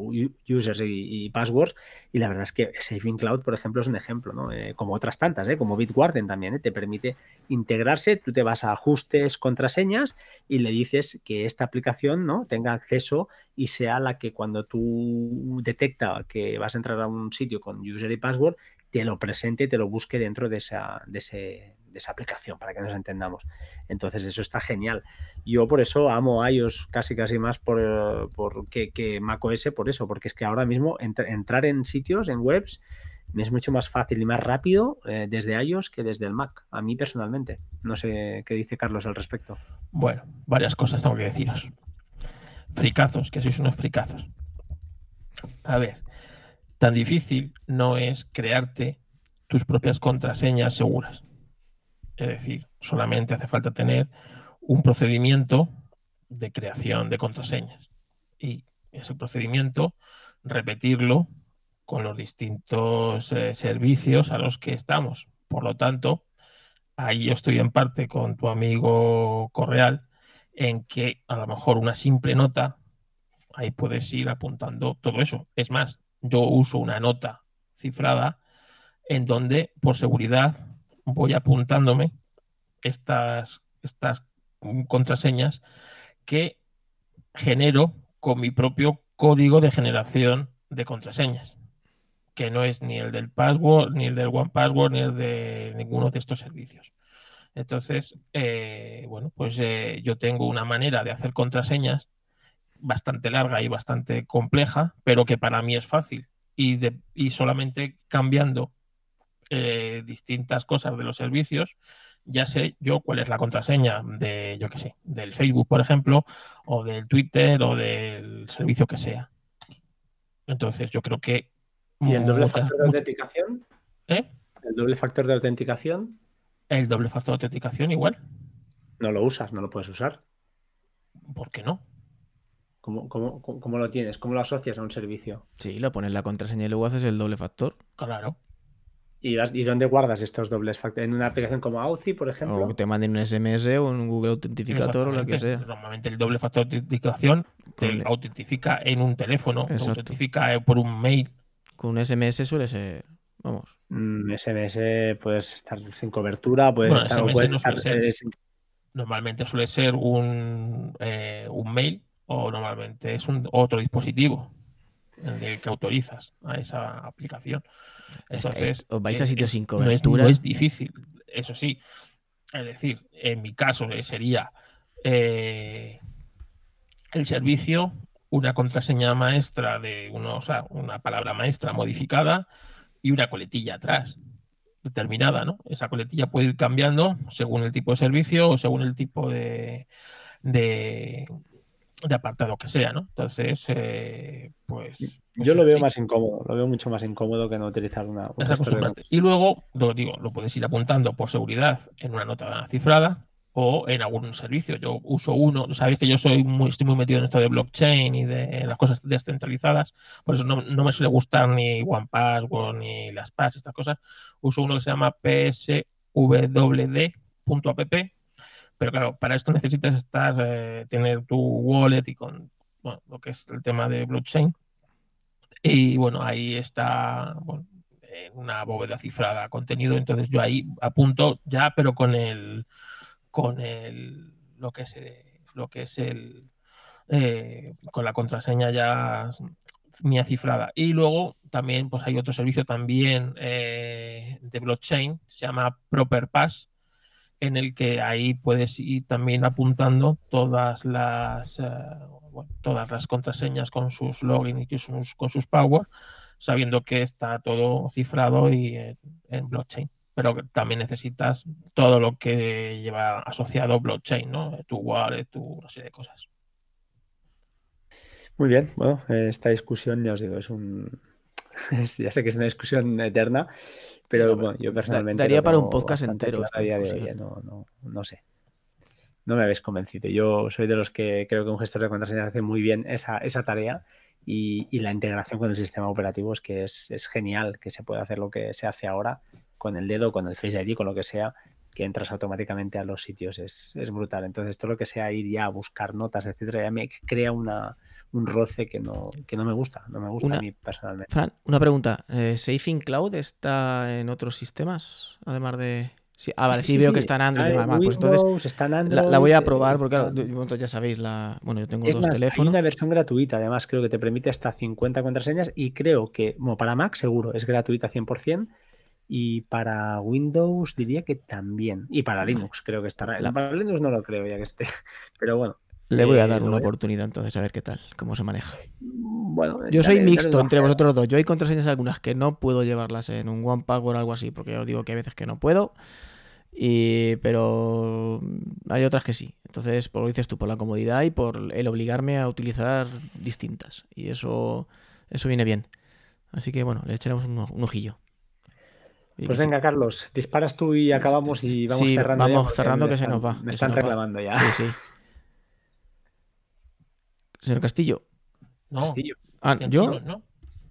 C: users y, passwords. Y la verdad es que Saving Cloud, por ejemplo, es un ejemplo, ¿no? Eh, como otras tantas, ¿eh? como Bitwarden también, te permite integrarse. Tú te vas a ajustes, contraseñas y le dices que esta aplicación ¿no? tenga acceso y sea la que cuando tú detecta que vas a entrar a un sitio con user y password, te lo presente y te lo busque dentro de, esa, de ese esa aplicación, para que nos entendamos. Entonces, eso está genial. Yo por eso amo iOS casi casi más por, por que, que, macOS por eso, porque es que ahora mismo entrar en sitios, en webs, me es mucho más fácil y más rápido eh, desde iOS que desde el Mac, a mí personalmente. No sé qué dice Carlos al respecto.
B: Bueno, varias cosas tengo que deciros. Fricazos, que sois unos fricazos. A ver, tan difícil no es crearte tus propias contraseñas seguras. Es decir, solamente hace falta tener un procedimiento de creación de contraseñas y ese procedimiento repetirlo con los distintos eh, servicios a los que estamos. Por lo tanto, ahí yo estoy en parte con tu amigo Correal en que a lo mejor una simple nota, ahí puedes ir apuntando todo eso. Es más, yo uso una nota cifrada en donde por seguridad voy apuntándome estas, estas contraseñas que genero con mi propio código de generación de contraseñas. que no es ni el del password, ni el del One Password, ni el de ninguno de estos servicios. Entonces, eh, bueno, pues eh, yo tengo una manera de hacer contraseñas bastante larga y bastante compleja, pero que para mí es fácil. Y, solamente cambiando eh, distintas cosas de los servicios, ya sé yo cuál es la contraseña de, yo qué sé, del Facebook, por ejemplo, o del Twitter o del servicio que sea. Entonces, yo creo que.
C: ¿Y el doble factor de autenticación?
B: ¿Eh?
C: ¿El doble factor de autenticación?
B: El doble factor de autenticación igual.
C: No lo usas, no lo puedes usar.
B: ¿Por qué no?
C: ¿Cómo, cómo, cómo lo tienes? ¿Cómo lo asocias a un servicio?
A: Sí, lo pones la contraseña y luego haces el doble factor.
B: Claro.
C: ¿Y, ¿Y, dónde guardas estos dobles factores? ¿En una aplicación como Authy, por ejemplo?
A: O te manden un SMS o un Google Autentificator o lo que sea.
B: Normalmente el doble factor de autenticación te
A: Con-
B: autentifica en un teléfono, te
A: Exacto.
B: autentifica por un mail.
A: Con un SMS suele ser. Vamos.
C: Mm, SMS puedes estar sin cobertura, puedes
B: Bueno,
C: estar,
B: SMS
C: puedes
B: no suele
C: estar,
B: ser.
C: eh, sin-
B: Normalmente suele ser un, eh, un mail o normalmente es un otro dispositivo en el que autorizas a esa aplicación. Entonces,
A: est- os vais a
B: eh,
A: sitios
B: es-
A: sin
B: no es-
A: cobertura.
B: No es, difícil, eso sí. Es decir, en mi caso eh, sería eh, el servicio, una contraseña maestra de uno, o sea, una palabra maestra modificada y una coletilla atrás determinada, ¿no? Esa coletilla puede ir cambiando según el tipo de servicio o según el tipo de, de, de apartado que sea, ¿no? Entonces, eh, pues
C: Yo lo veo
B: sí.
C: más incómodo, lo veo mucho más incómodo que no utilizar una.
B: Y luego, lo digo, lo puedes ir apuntando por seguridad en una nota cifrada o en algún servicio. Yo uso uno, sabéis que yo soy muy, estoy muy metido en esto de blockchain y de las cosas descentralizadas, por eso no, no me suele gustar ni OnePassword ni las PAS, estas cosas. Uso uno que se llama pswd.app, pero claro, para esto necesitas estar, eh, tener tu wallet y con bueno, lo que es el tema de blockchain. Y bueno, ahí está una bóveda cifrada contenido. Entonces yo ahí apunto ya, pero con el con el lo que es lo que es el eh, con la contraseña ya mía cifrada. Y luego también pues hay otro servicio también eh, de blockchain, se llama Proper Pass, en el que ahí puedes ir también apuntando todas las eh, bueno, todas las contraseñas con sus login y sus, con sus power, sabiendo que está todo cifrado y en, blockchain. Pero también necesitas todo lo que lleva asociado blockchain, ¿no? Tu wallet, tu una serie de cosas.
C: Muy bien, bueno, esta discusión, ya os digo, es un. ya sé que es una discusión eterna, pero
A: no,
C: bueno, yo personalmente.
A: daría para un podcast entero
C: día de hoy, eh, no, no, no sé. No me habéis convencido. Yo soy de los que creo que un gestor de contraseñas hace muy bien esa, esa tarea y, y la integración con el sistema operativo es que es, es genial que se pueda hacer lo que se hace ahora con el dedo, con el Face ID, con lo que sea, que entras automáticamente a los sitios. Es, es brutal. Entonces, todo lo que sea ir ya a buscar notas, etcétera, ya me crea una, un roce que no, que no me gusta. No me gusta
A: Una-
C: a mí personalmente.
A: Fran, una pregunta. Eh, ¿Safe in Cloud está en otros sistemas? Además de. Sí, ah, vale, sí, veo que está en Android
C: en
A: Pues entonces
C: Windows, está en Android.
A: la voy a
C: eh,
A: probar porque, claro, ya sabéis, la... bueno, yo tengo
C: Es
A: dos
C: más, hay
A: teléfonos.
C: una versión gratuita, además, creo que te permite hasta 50 contraseñas y creo que, bueno, para Mac seguro, es gratuita 100% y para Windows diría que también. Y para Linux creo que estará.
A: La-
C: Para Linux no lo creo ya que esté, pero bueno.
A: Le voy a
C: eh,
A: dar una
C: a-
A: oportunidad entonces a ver qué tal, cómo se maneja.
C: Bueno,
A: Yo soy
C: dale-
A: mixto entre vosotros dos. Yo hay contraseñas algunas que no puedo llevarlas en un One Password o algo así, porque ya os digo que hay veces que no puedo. Y, pero hay otras que sí. Entonces, por lo dices tú, por la comodidad y por el obligarme a utilizar distintas. Y eso, eso viene bien. Así que bueno, le echaremos un, un ojillo. Oye,
C: Pues
A: sí.
C: venga, Carlos, disparas tú y acabamos y vamos
A: Sí,
C: cerrando.
A: vamos cerrando que se nos va,
C: Me están
A: va.
C: reclamando ya.
A: Sí, sí. Señor Castillo.
B: No,
C: Castillo.
A: Ah, ¿yo?
B: ¿no?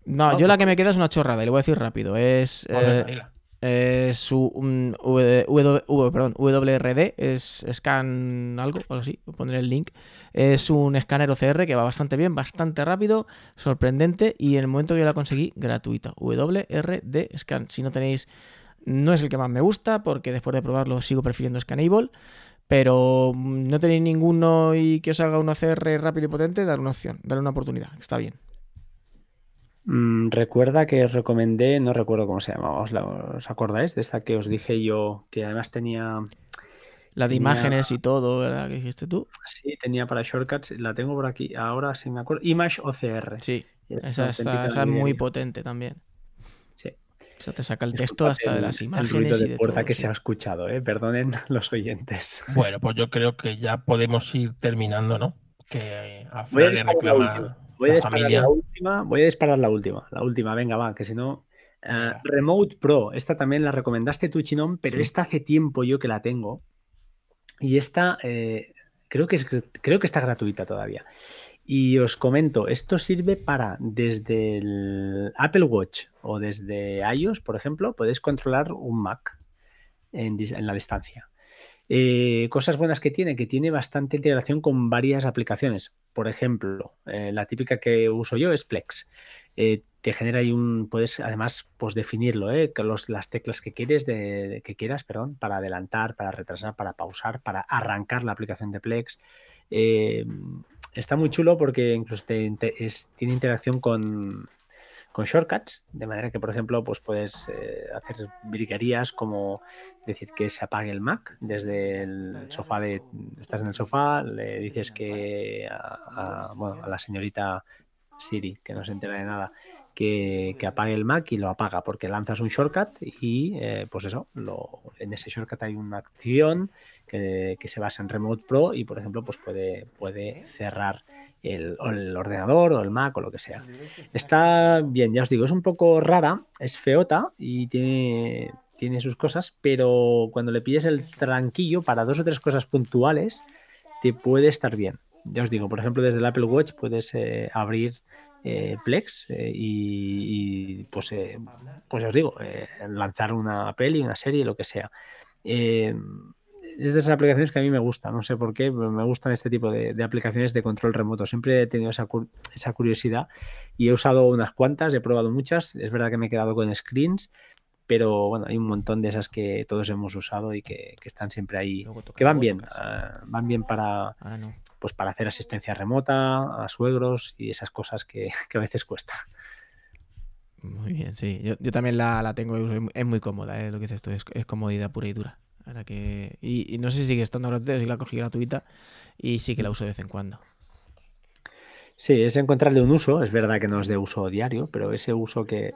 A: No,
C: No,
A: yo la que me queda es una chorrada y le voy a decir rápido. Es eh, eh, su W- W- W- perdón, WRD, es scan algo, algo así, pondré el link. Es un escáner OCR que va bastante bien, bastante rápido, sorprendente y en el momento que yo la conseguí, gratuita. WRD Scan. Si no tenéis, no es el que más me gusta porque después de probarlo sigo prefiriendo Scanable. Pero mm, no tenéis ninguno y que os haga un OCR rápido y potente, dar una opción, darle una oportunidad, está bien.
C: Mm, recuerda que os recomendé, no recuerdo cómo se llamaba, ¿os, acordáis de esta que os dije yo, que además tenía...
A: La de imágenes y todo, ¿verdad? ¿Qué dijiste tú?
C: Sí, tenía para shortcuts, la tengo por aquí, ahora sí me acuerdo. Image OCR.
A: Sí, esa, es muy potente también.
C: Sí.
A: O sea, te saca el texto hasta de las imágenes.
C: El de, puerta que se ha escuchado, ¿eh? perdonen los oyentes.
B: Bueno, pues yo creo que ya podemos ir terminando, ¿no? Que a Voy
C: reclama Voy a disparar la última. Voy a disparar la última. La última, venga, va, que si no. Eh, Remote Pro, esta también la recomendaste tú, Chinón, pero esta hace tiempo yo que la tengo. Y esta eh, creo, que es, creo que está gratuita todavía. Y os comento, esto sirve para desde el Apple Watch o desde iOS, por ejemplo, podéis controlar un Mac en la distancia. Eh, cosas buenas que tiene, que tiene bastante integración con varias aplicaciones. Por ejemplo, eh, la típica que uso yo es Plex. Eh, te genera ahí un, puedes además pues definirlo, las teclas que quieres, que quieras, perdón, para adelantar, para retrasar, para pausar, para arrancar la aplicación de Plex. Está muy chulo porque incluso tiene interacción con, con shortcuts, de manera que, por ejemplo, pues puedes eh, hacer virguerías como decir que se apague el Mac desde el sofá de estás en el sofá, le dices que a, bueno, a la señorita Siri, que no se entera de nada, que, apague el Mac y lo apaga, porque lanzas un shortcut y eh, pues eso, en ese shortcut hay una acción que, que, se basa en Remote Pro y por ejemplo pues puede, puede cerrar el, ordenador o el Mac o lo que sea. Está bien, ya os digo, es un poco rara, es feota y tiene, tiene sus cosas, pero cuando le pilles el tranquillo para dos o tres cosas puntuales, te puede estar bien. Ya os digo, por ejemplo, desde el Apple Watch puedes eh, abrir eh, Plex eh, y, pues, pues ya os digo, lanzar una peli, una serie, lo que sea es de esas aplicaciones que a mí me gustan, no sé por qué, pero me gustan este tipo de, aplicaciones de control remoto. Siempre he tenido esa, curiosidad y he usado unas cuantas, he probado muchas. Es verdad que me he quedado con screens, pero bueno, hay un montón de esas que todos hemos usado y que, están siempre ahí, que van bien, ah, van bien para, ah, pues para hacer asistencia remota a suegros y esas cosas que, a veces cuesta.
A: Muy bien, sí. Yo, también la, tengo, es muy cómoda, ¿eh? lo que dices tú, es comodidad pura y dura que... Y, no sé si sigue estando gratuita, si la cogí gratuita y sí que la uso de vez en cuando.
C: Sí, es encontrarle un uso, es verdad que no es de uso diario, pero ese uso que,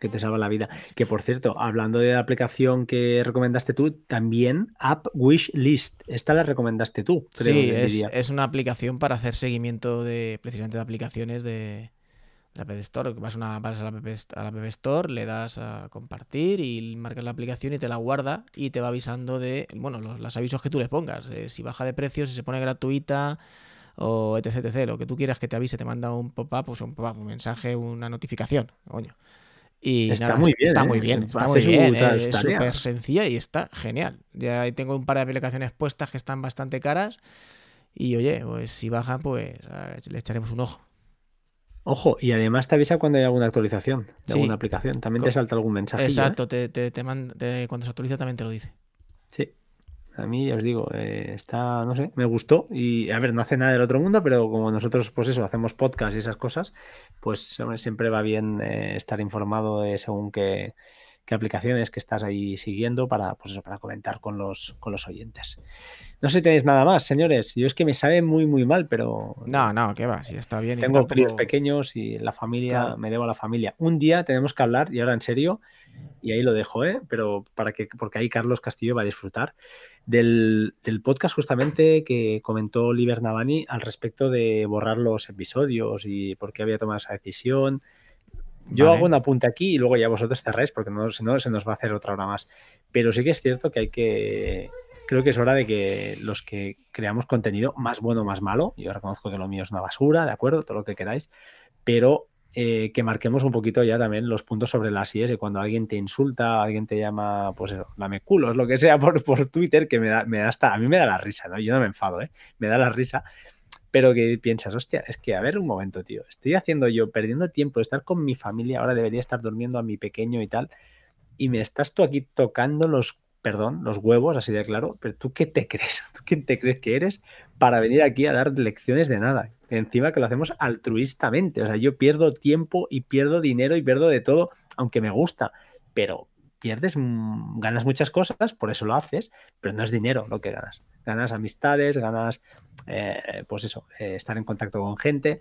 C: te salva la vida. Que por cierto, hablando de la aplicación que recomendaste tú, también App Wish List. Esta la recomendaste tú.
A: sí, es, es, una aplicación para hacer seguimiento de precisamente de aplicaciones de, la App Store, vas, una, vas a, la App, Store, le das a compartir y marcas la aplicación y te la guarda y te va avisando de, bueno, los, avisos que tú le pongas, si baja de precio, si se pone gratuita o etc, etc, lo que tú quieras que te avise, te manda un pop-up, pues un pop-up, un mensaje, una notificación, coño. Y
C: está muy bien,
A: está muy ¿eh? bien, está muy bien, es súper sencilla y está genial. Ya tengo un par de aplicaciones puestas que están bastante caras y oye, pues si bajan, pues le echaremos un ojo.
C: Ojo, y además te avisa cuando hay alguna actualización de alguna aplicación. También te salta algún mensaje. ¿eh?
A: Exacto, te, te, cuando se actualiza también te lo dice.
C: A mí, os digo, eh, está, no sé, me gustó. Y a ver, no hace nada del otro mundo, pero como nosotros, pues eso, hacemos podcast y esas cosas, pues siempre va bien eh, estar informado según qué, qué aplicaciones que estás ahí siguiendo para, pues eso, para comentar con los, con los oyentes. No sé si tenéis nada más, señores. Yo es que me sabe muy, muy mal, pero.
A: No, no, que va, si está bien.
C: Tengo críos pequeños y la familia, me debo a la familia. Un día tenemos que hablar, y ahora en serio, y ahí lo dejo, ¿eh? Pero para que, porque ahí Carlos Castillo va a disfrutar del, del podcast justamente que comentó Oliver Navani al respecto de borrar los episodios y por qué había tomado esa decisión yo hago un apunte aquí y luego ya vosotros cerráis porque no, si no se nos va a hacer otra hora más. Pero sí que es cierto que hay que... Creo que es hora de que los que creamos contenido, más bueno o más malo, yo reconozco que lo mío es una basura, ¿de acuerdo? Todo lo que queráis, pero eh, que marquemos un poquito ya también los puntos sobre las IES y cuando alguien te insulta, alguien te llama, pues eso, lameculos, lo que sea por, por Twitter, que me da, me da hasta, a mí me da la risa, ¿no? Yo no me enfado, ¿eh? Me da la risa pero que piensas, hostia, es que a ver un momento, tío, estoy haciendo yo, perdiendo tiempo de estar con mi familia, ahora debería estar durmiendo a mi pequeño y tal, y me estás tú aquí tocando los, perdón, los huevos, así de claro, pero tú qué te crees, tú quién te crees que eres para venir aquí a dar lecciones de nada. encima que lo hacemos altruistamente. O sea, yo pierdo tiempo y pierdo dinero y pierdo de todo, aunque me gusta, pero pierdes, ganas muchas cosas, por eso lo haces, pero no es dinero lo que ganas. Ganas amistades, ganas, eh, pues eso, eh, estar en contacto con gente,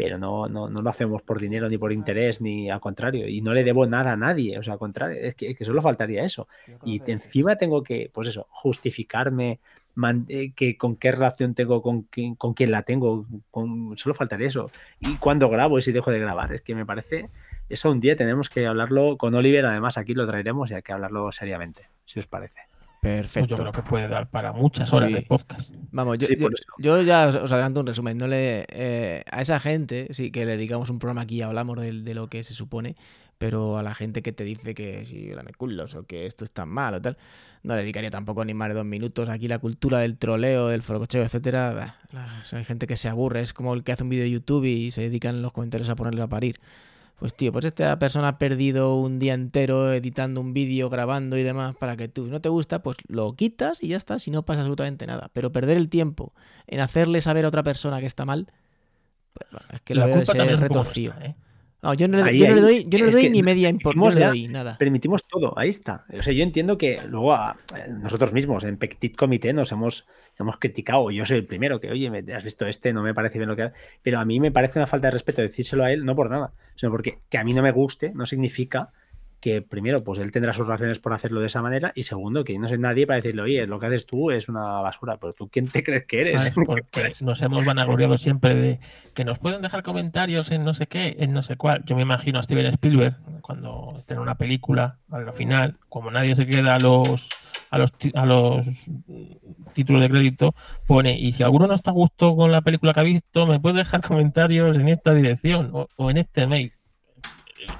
C: pero no, no, no, lo hacemos por dinero ni por interés, ni al contrario, y no le debo nada a nadie, o sea, al contrario, es que, solo faltaría eso. Y encima tengo que, pues eso, justificarme, eh, que con qué relación tengo con, quién, con quién la tengo, con, solo faltaría eso. Y cuando grabo y si dejo de grabar, es que me parece, eso un día tenemos que hablarlo con Oliver, además aquí lo traeremos y hay que hablarlo seriamente, si os parece.
A: Perfecto.
B: Pues yo creo que puede dar para muchas horas de podcast.
A: Vamos, yo, ya os adelanto un resumen. No le, eh, a esa gente, sí, que le dedicamos un programa aquí y hablamos de, lo que se supone, pero a la gente que te dice que si me culos o que esto está mal o tal, no le dedicaría tampoco ni más de dos minutos. Aquí la cultura del troleo, del forococheo, etcétera, hay gente que se aburre. Es como el que hace un vídeo de YouTube y se dedican en los comentarios a ponerle a parir. Pues tío, pues esta persona ha perdido un día entero editando un vídeo, grabando y demás para que tú no te gusta, pues lo quitas y ya está, si no pasa absolutamente nada. Pero perder el tiempo en hacerle saber a otra persona que está mal, pues, es que lo veo de ser retorcido. ¿eh? No, yo no, le, doy, yo no le doy ni media importancia, nada.
C: Permitimos todo, ahí está. O sea, yo entiendo que luego nosotros mismos en Petit Comité nos hemos, hemos criticado, yo soy el primero que, oye, me, has visto este, no me parece bien lo que pero a mí me parece una falta de respeto decírselo a él, no por nada, sino porque que a mí no me guste no significa que primero, pues él tendrá sus razones por hacerlo de esa manera y segundo, que no soy nadie para decirle, oye, lo que haces tú es una basura, pero tú quién te crees que eres.
B: Porque nos hemos vanagloriado siempre de que nos pueden dejar comentarios en no sé qué, en no sé cuál. Yo me imagino a Steven Spielberg cuando tiene una película, al final, como nadie se queda a los a los, a los títulos de crédito, pone, y si alguno no está a gusto con la película que ha visto, me puede dejar comentarios en esta dirección o en este mail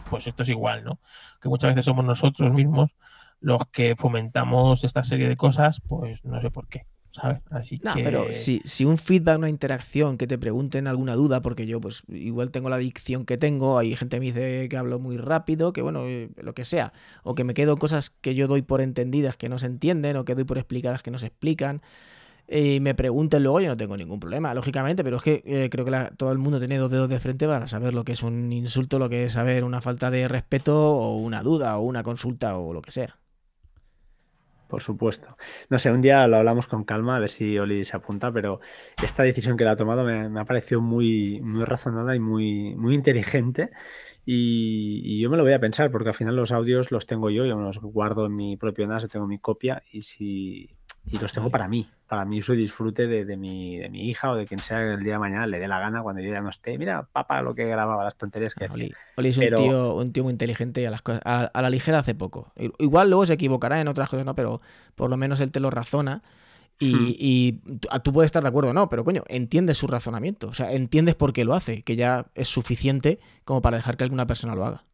B: pues esto es igual, ¿no? Que muchas veces somos nosotros mismos los que fomentamos esta serie de cosas, pues no sé por qué. ¿sabes? Así
A: no, pero si, si, un feedback, una interacción, que te pregunten alguna duda, porque yo pues igual tengo la adicción que tengo, hay gente que me dice que hablo muy rápido, que bueno, eh, lo que sea, o que me quedo cosas que yo doy por entendidas que no se entienden, o que doy por explicadas que no se explican, y me pregunten luego, yo no tengo ningún problema, lógicamente, pero es que eh, creo que todo el mundo tiene dos dedos de frente para saber lo que es un insulto, lo que es saber una falta de respeto o una duda o una consulta o lo que sea.
C: Por supuesto. No sé, un día lo hablamos con calma, a ver si Oli se apunta, pero esta decisión que la ha tomado me, ha parecido muy, muy razonada y muy, muy inteligente. Y, yo me lo voy a pensar, porque al final los audios los tengo yo, yo me los guardo en mi propio NAS, tengo mi copia, y si, y los tengo para mí, para mí uso y disfrute de, mi, de mi hija o de quien sea que el día de mañana le dé la gana cuando yo ya no esté. Mira, papá, lo que grababa, las tonterías que
A: Oli, es un, tío, un tío muy inteligente a, las cosas, a, la ligera hace poco. Igual luego se equivocará en otras cosas, ¿no? Pero por lo menos él te lo razona. Y, hmm. y, tú puedes estar de acuerdo o no, pero coño, entiendes su razonamiento. O sea, entiendes por qué lo hace, que ya es suficiente como para dejar que alguna persona lo haga.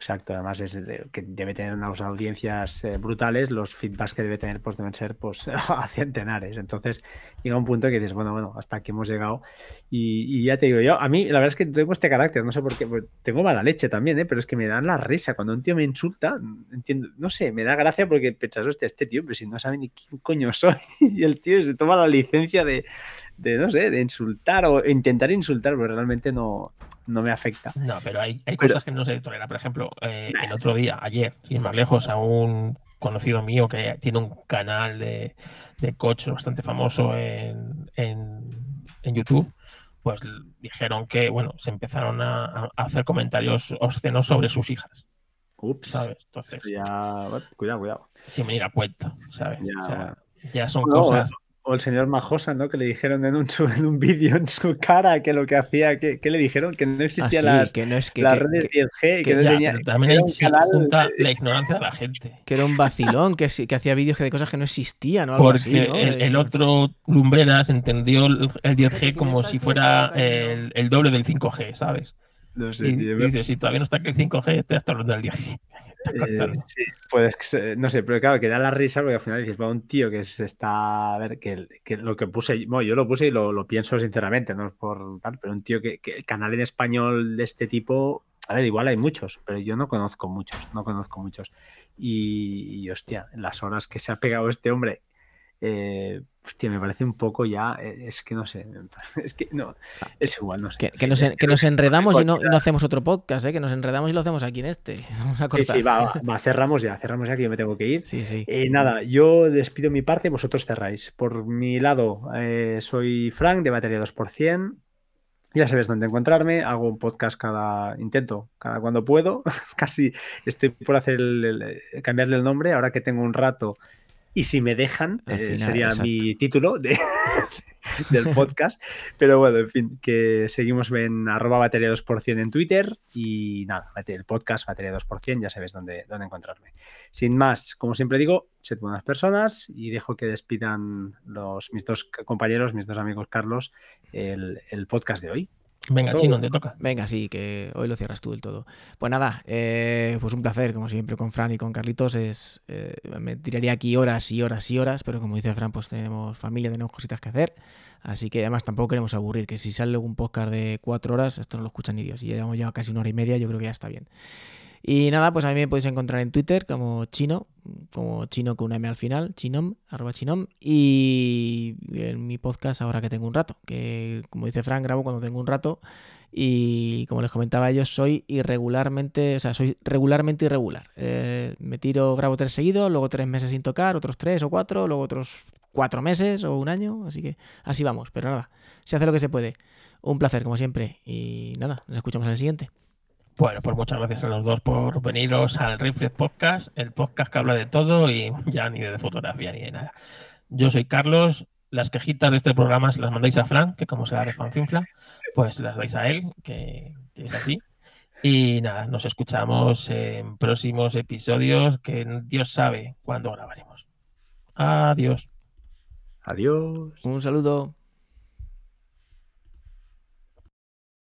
C: Exacto, además es que debe tener unas audiencias eh, brutales, los feedbacks que debe tener pues deben ser pues a centenares. Entonces llega un punto que dices, bueno, bueno, hasta aquí hemos llegado. Y, ya te digo, yo a mí la verdad es que tengo este carácter, no sé por qué, pues, tengo mala leche también, ¿eh? pero es que me dan la risa cuando un tío me insulta, entiendo, no sé, me da gracia porque pensas, hostia, este tío, pero si no sabe ni quién coño soy, y el tío se toma la licencia de, de, no sé, de insultar o intentar insultar, pero realmente no, no me afecta.
B: No, pero hay, hay cosas que no se tolera. Por ejemplo, eh, el otro día, ayer, sin más lejos, a un conocido mío que tiene un canal de, de coche bastante famoso en, en, YouTube, pues dijeron que, bueno, se empezaron a, hacer comentarios obscenos sobre sus hijas.
C: Ups. ¿Sabes? Entonces. Ya... Cuidado, cuidado.
B: Sin venir a cuenta, ¿sabes? Ya, ya son cosas
C: o el señor Majosa, ¿no? Que le dijeron en un, en un vídeo en su cara que lo que hacía, que, le dijeron que no existían ah, las, que no es, que, las redes 10G, que, no tenía,
B: también hay canal, la ignorancia de la gente.
A: Que era un vacilón, que, que hacía vídeos de cosas que no existían o algo
B: Porque
A: así, ¿no?
B: el, otro Lumbreras entendió el, 10G como si fuera el, el, doble del 5G, ¿sabes? No sé, y, dice, si todavía no está que el 5G, estoy hasta hablando del 10G.
C: Eh, sí, pues no sé, pero claro, que da la risa porque al final dices, bueno, un tío que se está, a ver, que, que lo que puse, bueno, yo lo puse y lo, lo, pienso sinceramente, no es por tal, pero un tío que, que canal en español de este tipo, a ver, igual hay muchos, pero yo no conozco muchos, no conozco muchos. Y, y hostia, en las horas que se ha pegado este hombre eh, hostia, me parece un poco ya, eh, es que no sé, es que no, es igual, no sé.
A: Que, nos, que nos, enredamos y no, y no, hacemos otro podcast, ¿eh? que nos enredamos y lo hacemos aquí en este. Vamos a cortar.
C: Sí, sí, va, va, cerramos ya, cerramos ya que yo me tengo que ir.
A: Sí, sí.
C: Eh, nada, yo despido mi parte, vosotros cerráis. Por mi lado, eh, soy Frank de Batería 2%. Ya sabes dónde encontrarme, hago un podcast cada, intento, cada cuando puedo, casi estoy por hacer el, el, cambiarle el nombre, ahora que tengo un rato y si me dejan, eh, sería exacto. mi título de, del podcast. Pero bueno, en fin, que seguimos en arroba batería 2% en Twitter y nada, el podcast batería 2%, ya sabes dónde, dónde encontrarme. Sin más, como siempre digo, sed buenas personas y dejo que despidan los, mis dos compañeros, mis dos amigos Carlos, el, el podcast de hoy.
B: Venga, Chino, te toca.
A: Venga, sí, que hoy lo cierras tú del todo. Pues nada, eh, pues un placer, como siempre, con Fran y con Carlitos. Es, eh, me tiraría aquí horas y horas y horas, pero como dice Fran, pues tenemos familia, tenemos cositas que hacer. Así que además tampoco queremos aburrir, que si sale un podcast de cuatro horas, esto no lo escuchan ni Dios. Y ya llevamos ya casi una hora y media, yo creo que ya está bien. Y nada, pues a mí me podéis encontrar en Twitter como chino, como chino con una M al final, chinom, arroba chinom, y en mi podcast ahora que tengo un rato, que como dice Frank, grabo cuando tengo un rato, y como les comentaba ellos, soy irregularmente, o sea, soy regularmente irregular. Eh, me tiro, grabo tres seguidos, luego tres meses sin tocar, otros tres o cuatro, luego otros cuatro meses o un año, así que así vamos, pero nada, se hace lo que se puede. Un placer, como siempre, y nada, nos escuchamos en el siguiente.
B: Bueno, pues muchas gracias a los dos por veniros al Reflex Podcast, el podcast que habla de todo y ya ni de fotografía ni de nada. Yo soy Carlos, las quejitas de este programa se las mandáis a Frank, que como se la refanfinfla, pues las dais a él, que, que es así. Y nada, nos escuchamos en próximos episodios que Dios sabe cuándo grabaremos. Adiós.
C: Adiós.
A: Un saludo.